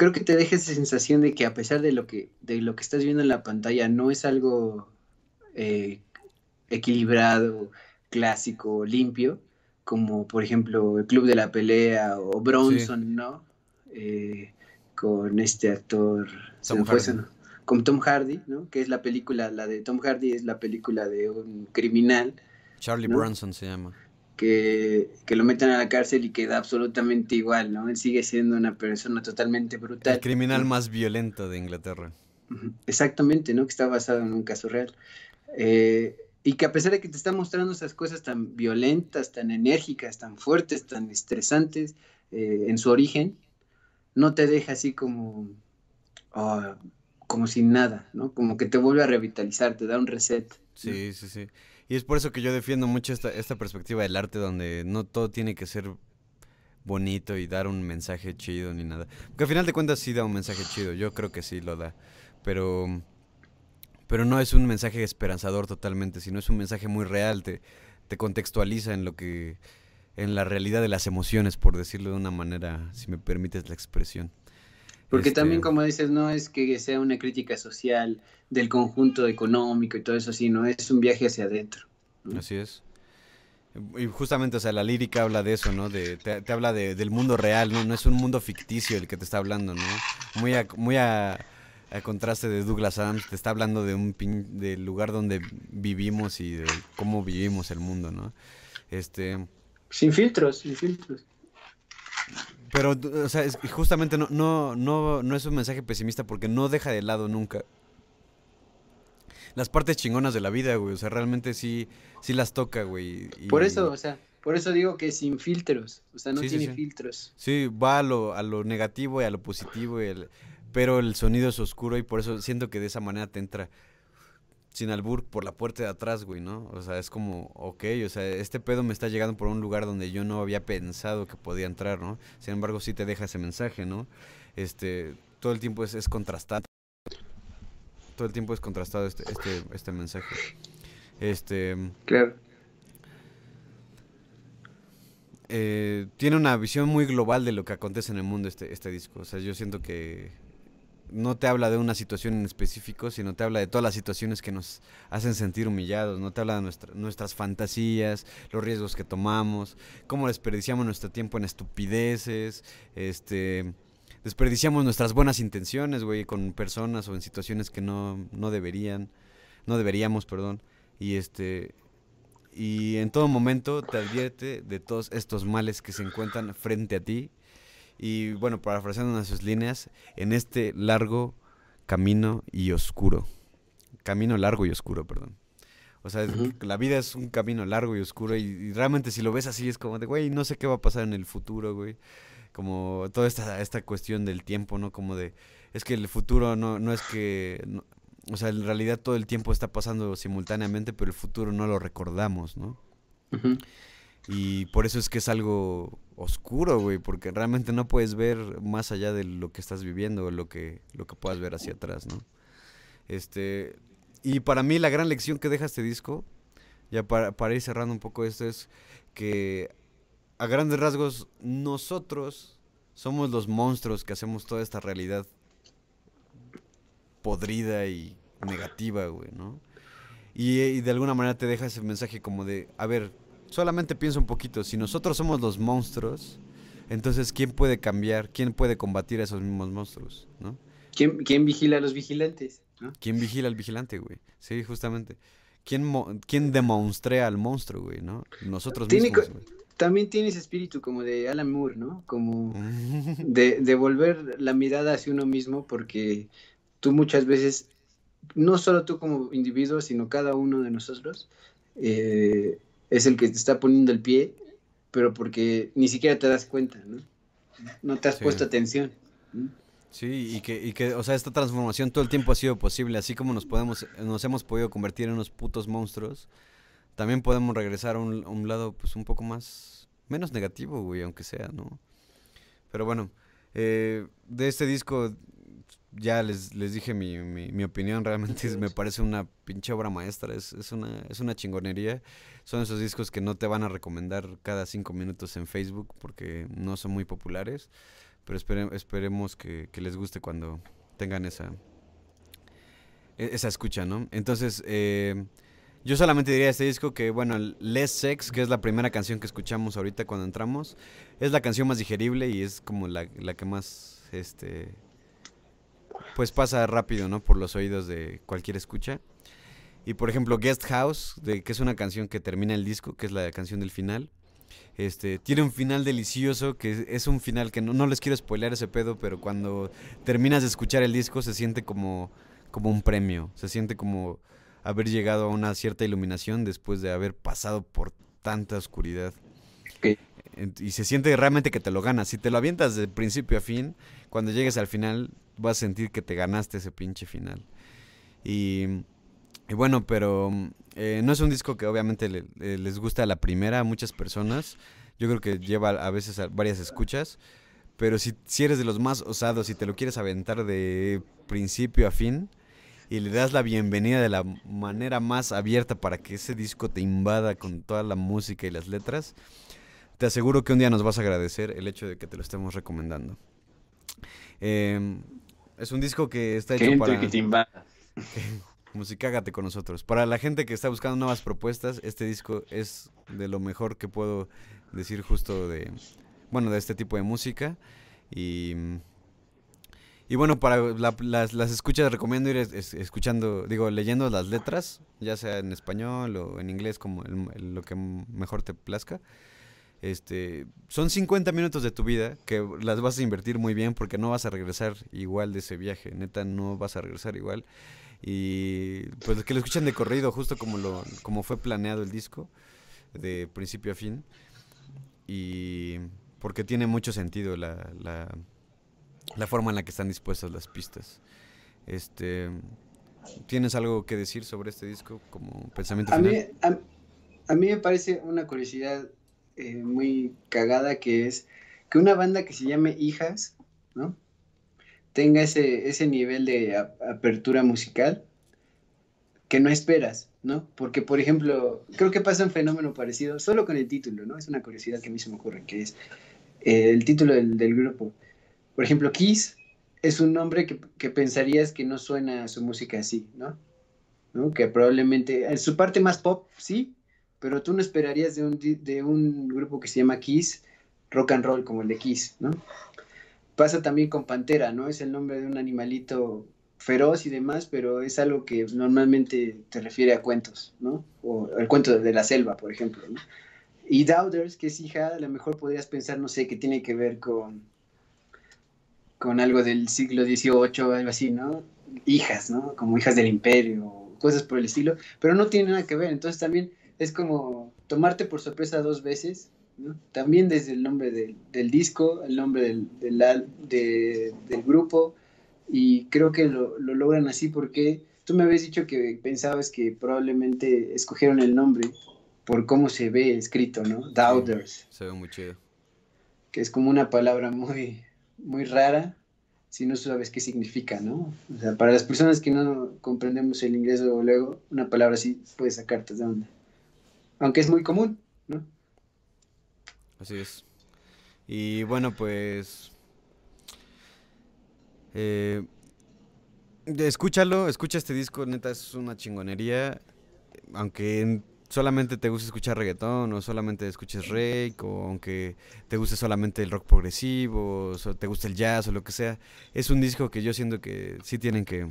Creo que te deja esa sensación de que a pesar de lo que, de lo que estás viendo en la pantalla, no es algo eh, equilibrado, clásico, limpio, como por ejemplo el Club de la Pelea o Bronson, ¿no? Eh, con este actor, Tom fue Hardy. ¿no? con Tom Hardy, ¿no? Que es la película, la de Tom Hardy es la película de un criminal Charlie ¿No? Bronson se llama. Que, que lo meten a la cárcel y queda absolutamente igual, ¿no? Él sigue siendo una persona totalmente brutal. El criminal más violento de Inglaterra. Exactamente, ¿no? Que está basado en un caso real. Eh, y que a pesar de que te está mostrando esas cosas tan violentas, tan enérgicas, tan fuertes, tan estresantes eh, en su origen, no te deja así como, ah, como sin nada, ¿no? Como que te vuelve a revitalizar, te da un reset. Sí, sí, sí. Y es por eso que yo defiendo mucho esta, esta perspectiva del arte donde no todo tiene que ser bonito y dar un mensaje chido ni nada. Porque al final de cuentas sí da un mensaje chido, yo creo que sí lo da. Pero, pero no es un mensaje esperanzador totalmente, sino es un mensaje muy real, te, te contextualiza en lo que, en la realidad de las emociones, por decirlo de una manera, si me permites la expresión. Porque Este, también, como dices, no es que sea una crítica social del conjunto económico y todo eso, sino es un viaje hacia adentro. ¿no? Así es. Y justamente, o sea, la lírica habla de eso, ¿no? De, te, te habla de- del mundo real, ¿no? No es un mundo ficticio el que te está hablando, ¿no? Muy a, muy a, a contraste de Douglas Adams, te está hablando de un pin- del lugar donde vivimos y de cómo vivimos el mundo, ¿no? Este, Sin filtros, sin filtros. Pero, o sea, es- justamente no, no, no, no es un mensaje pesimista porque no deja de lado nunca las partes chingonas de la vida, güey. O sea, realmente sí, sí las toca, güey. y- Por eso, o sea, por eso digo que sin filtros. O sea, no Sí, tiene sí. filtros. Sí, va a lo, a lo negativo y a lo positivo, y el- pero el sonido es oscuro y por eso siento que de esa manera te entra sin albur por la puerta de atrás, güey, ¿no? O sea, es como, ok, o sea, este pedo me está llegando por un lugar donde yo no había pensado que podía entrar, ¿no? Sin embargo, sí te deja ese mensaje, ¿no? Este, todo el tiempo es, es contrastado. Todo el tiempo es contrastado este, este, este mensaje. Este, Claro. eh, tiene una visión muy global de lo que acontece en el mundo este, este disco. O sea, yo siento que no te habla de una situación en específico, sino te habla de todas las situaciones que nos hacen sentir humillados, no te habla de nuestra- nuestras fantasías, los riesgos que tomamos, cómo desperdiciamos nuestro tiempo en estupideces, este desperdiciamos nuestras buenas intenciones, güey, con personas o en situaciones que no, no deberían, no deberíamos, perdón, y este y en todo momento te advierte de todos estos males que se encuentran frente a ti. Y bueno, parafraseando sus líneas, en este largo camino y oscuro. Camino largo y oscuro, perdón. O sea, la vida es un camino largo y oscuro y, y realmente si lo ves así es como de, güey, no sé qué va a pasar en el futuro, güey. Como toda esta, esta cuestión del tiempo, ¿no? Como de, es que el futuro no, no es que, no- o sea, en realidad todo el tiempo está pasando simultáneamente, pero el futuro no lo recordamos, ¿no? Ujú. Y por eso es que es algo oscuro, güey, porque realmente no puedes ver más allá de lo que estás viviendo o lo que, lo que puedas ver hacia atrás, ¿no? Este, y para mí la gran lección que deja este disco, ya para, para ir cerrando un poco esto, es que a grandes rasgos nosotros somos los monstruos que hacemos toda esta realidad podrida y negativa, güey, ¿no? Y, y de alguna manera te deja ese mensaje como de, a ver, solamente piensa un poquito, si nosotros somos los monstruos, entonces ¿quién puede cambiar? ¿Quién puede combatir a esos mismos monstruos? ¿no? ¿Quién, quién vigila a los vigilantes? ¿no? ¿Quién vigila al vigilante, güey? Sí, justamente. ¿Quién, mo- quién demonstrea al monstruo, güey, no? Nosotros mismos, güey. También tiene ese espíritu como de Alan Moore, ¿no? Como de, de volver la mirada hacia uno mismo porque tú muchas veces, no solo tú como individuo, sino cada uno de nosotros, eh, es el que te está poniendo el pie, pero porque ni siquiera te das cuenta, ¿no? No te has Sí. puesto atención. ¿no? Sí, y que, y que, o sea, esta transformación todo el tiempo ha sido posible, así como nos podemos, nos hemos podido convertir en unos putos monstruos, también podemos regresar a un, a un lado, pues, un poco más, menos negativo, güey, aunque sea, ¿no? Pero bueno, eh, de este disco, ya les, les dije mi, mi, mi opinión, realmente es- me parece una pinche obra maestra, es, es, una, es una chingonería. Son esos discos que no te van a recomendar cada cinco minutos en Facebook porque no son muy populares, pero espere- esperemos que, les guste cuando tengan esa, e- esa escucha, ¿no? Entonces, eh, yo solamente diría de este disco que, bueno, Less Sex, que es la primera canción que escuchamos ahorita cuando entramos, es la canción más digerible y es como la, la que más, este, pues pasa rápido, ¿no? Por los oídos de cualquier escucha. Y por ejemplo, Guest House, de, que es una canción que termina el disco, que es la canción del final. Este, tiene un final delicioso, que es- es un final que no, no les quiero spoilear ese pedo, pero cuando terminas de escuchar el disco se siente como, como un premio, se siente como haber llegado a una cierta iluminación después de haber pasado por tanta oscuridad. Y se siente realmente que te lo ganas. Si te lo avientas de principio a fin, cuando llegues al final vas a sentir que te ganaste ese pinche final. Y, y bueno, pero mm, eh, no es un disco que obviamente le- eh, les gusta a la primera a muchas personas. Yo creo que lleva a veces a varias escuchas. Pero si, si eres de los más osados y te lo quieres aventar de principio a fin y le das la bienvenida de la manera más abierta para que ese disco te invada con toda la música y las letras, te aseguro que un día nos vas a agradecer el hecho de que te lo estemos recomendando. Em, es un disco que está hecho Que entre, para... que te invada. Musicágate con nosotros. Para la gente que está buscando nuevas propuestas, este disco es de lo mejor que puedo decir justo de, bueno, de este tipo de música. Y, y bueno, para la- las, las escuchas recomiendo ir es- es- escuchando, digo, leyendo las letras, ya sea en español o en inglés, como el- lo que mejor te plazca. Este, son 50 minutos de tu vida que las vas a invertir muy bien porque no vas a regresar igual de ese viaje, neta no vas a regresar igual. Y pues que lo escuchen de corrido, justo como lo como fue planeado el disco, de principio a fin. Y porque tiene mucho sentido la, la, la forma en la que están dispuestas las pistas. Este, ¿Tienes algo que decir sobre este disco como pensamiento A final? mí, a, a mí me parece una curiosidad eh, muy cagada que es que una banda que se llame Hijas, ¿no? Tenga ese, ese nivel de apertura musical que no esperas, ¿no? Porque, por ejemplo, creo que pasa un fenómeno parecido, solo con el título, ¿no? Es una curiosidad que a mí se me ocurre, que es eh, el título del, grupo. Por ejemplo, Kiss es un nombre que, que pensarías que no suena su música así, ¿no? ¿no? Que probablemente, en su parte más pop, sí, pero tú no esperarías de un, de un grupo que se llama Kiss, rock and roll como el de Kiss, ¿no? Pasa también con Pantera, ¿no? Es el nombre de un animalito feroz y demás, pero es algo que normalmente te refiere a cuentos, ¿no? O el cuento de la selva, por ejemplo, ¿no? Y Doubters, que es hija, a lo mejor podrías pensar, no sé, que tiene que ver con, con algo del siglo XVIII o algo así, ¿no? Hijas, ¿no? Como hijas del imperio, cosas por el estilo, pero no tiene nada que ver. Entonces también es como tomarte por sorpresa dos veces, ¿no? También desde el nombre del, del disco, el nombre del, del, al- de- del grupo, y creo que lo, lo logran así porque tú me habías dicho que pensabas que probablemente escogieron el nombre por cómo se ve escrito, ¿no? Doubters Se ve muy chido. que es como una palabra muy, muy rara si no sabes qué significa, ¿no? O sea, para las personas que no comprendemos el inglés o luego, una palabra así puede sacarte de onda. Aunque es muy común. Así es. Y bueno, pues. eh, escúchalo, escucha este disco, neta, es una chingonería. Aunque en- solamente te gusta escuchar reggaetón o solamente escuches rake o aunque te guste solamente el rock progresivo o te guste el jazz o lo que sea, es un disco que yo siento que sí tienen que,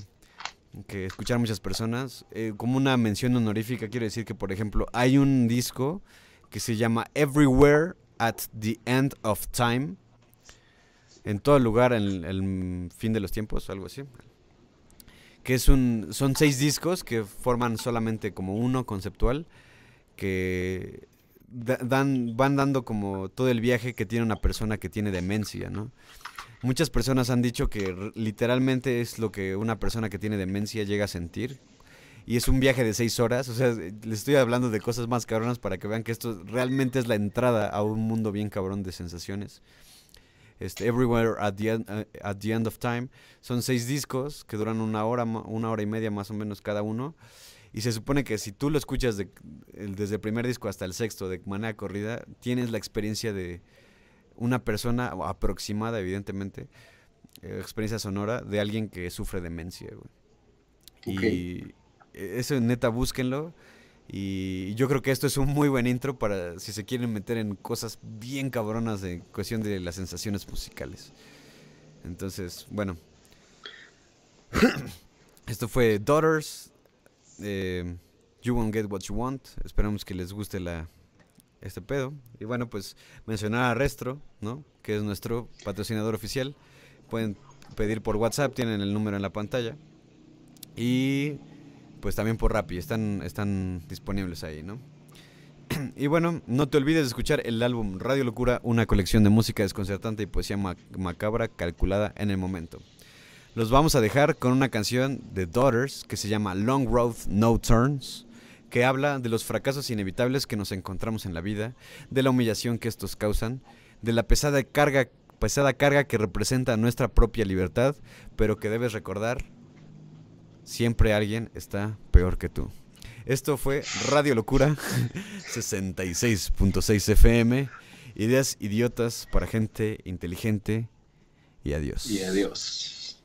que escuchar muchas personas. Eh, como una mención honorífica quiero decir que por ejemplo hay un disco que se llama Everywhere at the End of Time. En todo lugar en el fin de los tiempos, algo así que es un, son seis discos que forman solamente como uno conceptual que dan, van dando como todo el viaje que tiene una persona que tiene demencia, ¿no? Muchas personas han dicho que literalmente es lo que una persona que tiene demencia llega a sentir. Y es un viaje de seis horas. O sea, les estoy hablando de cosas más cabronas para que vean que esto realmente es la entrada a un mundo bien cabrón de sensaciones. Este, Everywhere at the, end, uh, at the End of Time. Son seis discos que duran una hora, una hora y media más o menos cada uno. Y se supone que si tú lo escuchas desde el primer disco hasta el sexto de manera corrida, tienes la experiencia de una persona aproximada, evidentemente, eh, experiencia sonora de alguien que sufre demencia. Y eso neta, búsquenlo. Y yo creo que esto es un muy buen intro para si se quieren meter en cosas bien cabronas de cuestión de las sensaciones musicales. Entonces, bueno. Esto fue Daughters eh, you Won't Get What You Want. Esperamos que les guste la, este pedo. Y bueno, pues mencionar a Restro, ¿no? Que es nuestro patrocinador oficial. Pueden pedir por WhatsApp, tienen el número en la pantalla. Y pues también por Rappi, están, están disponibles ahí, ¿no? y bueno, no te olvides de escuchar el álbum Radio Locura, una colección de música desconcertante y poesía macabra calculada en el momento. Los vamos a dejar con una canción de Daughters que se llama Long Road No Turns, que habla de los fracasos inevitables que nos encontramos en la vida, de la humillación que estos causan, de la pesada carga, pesada carga que representa nuestra propia libertad, pero que debes recordar, siempre alguien está peor que tú. Esto fue Radio Locura 66.6 FM, ideas idiotas para gente inteligente y adiós. Y adiós.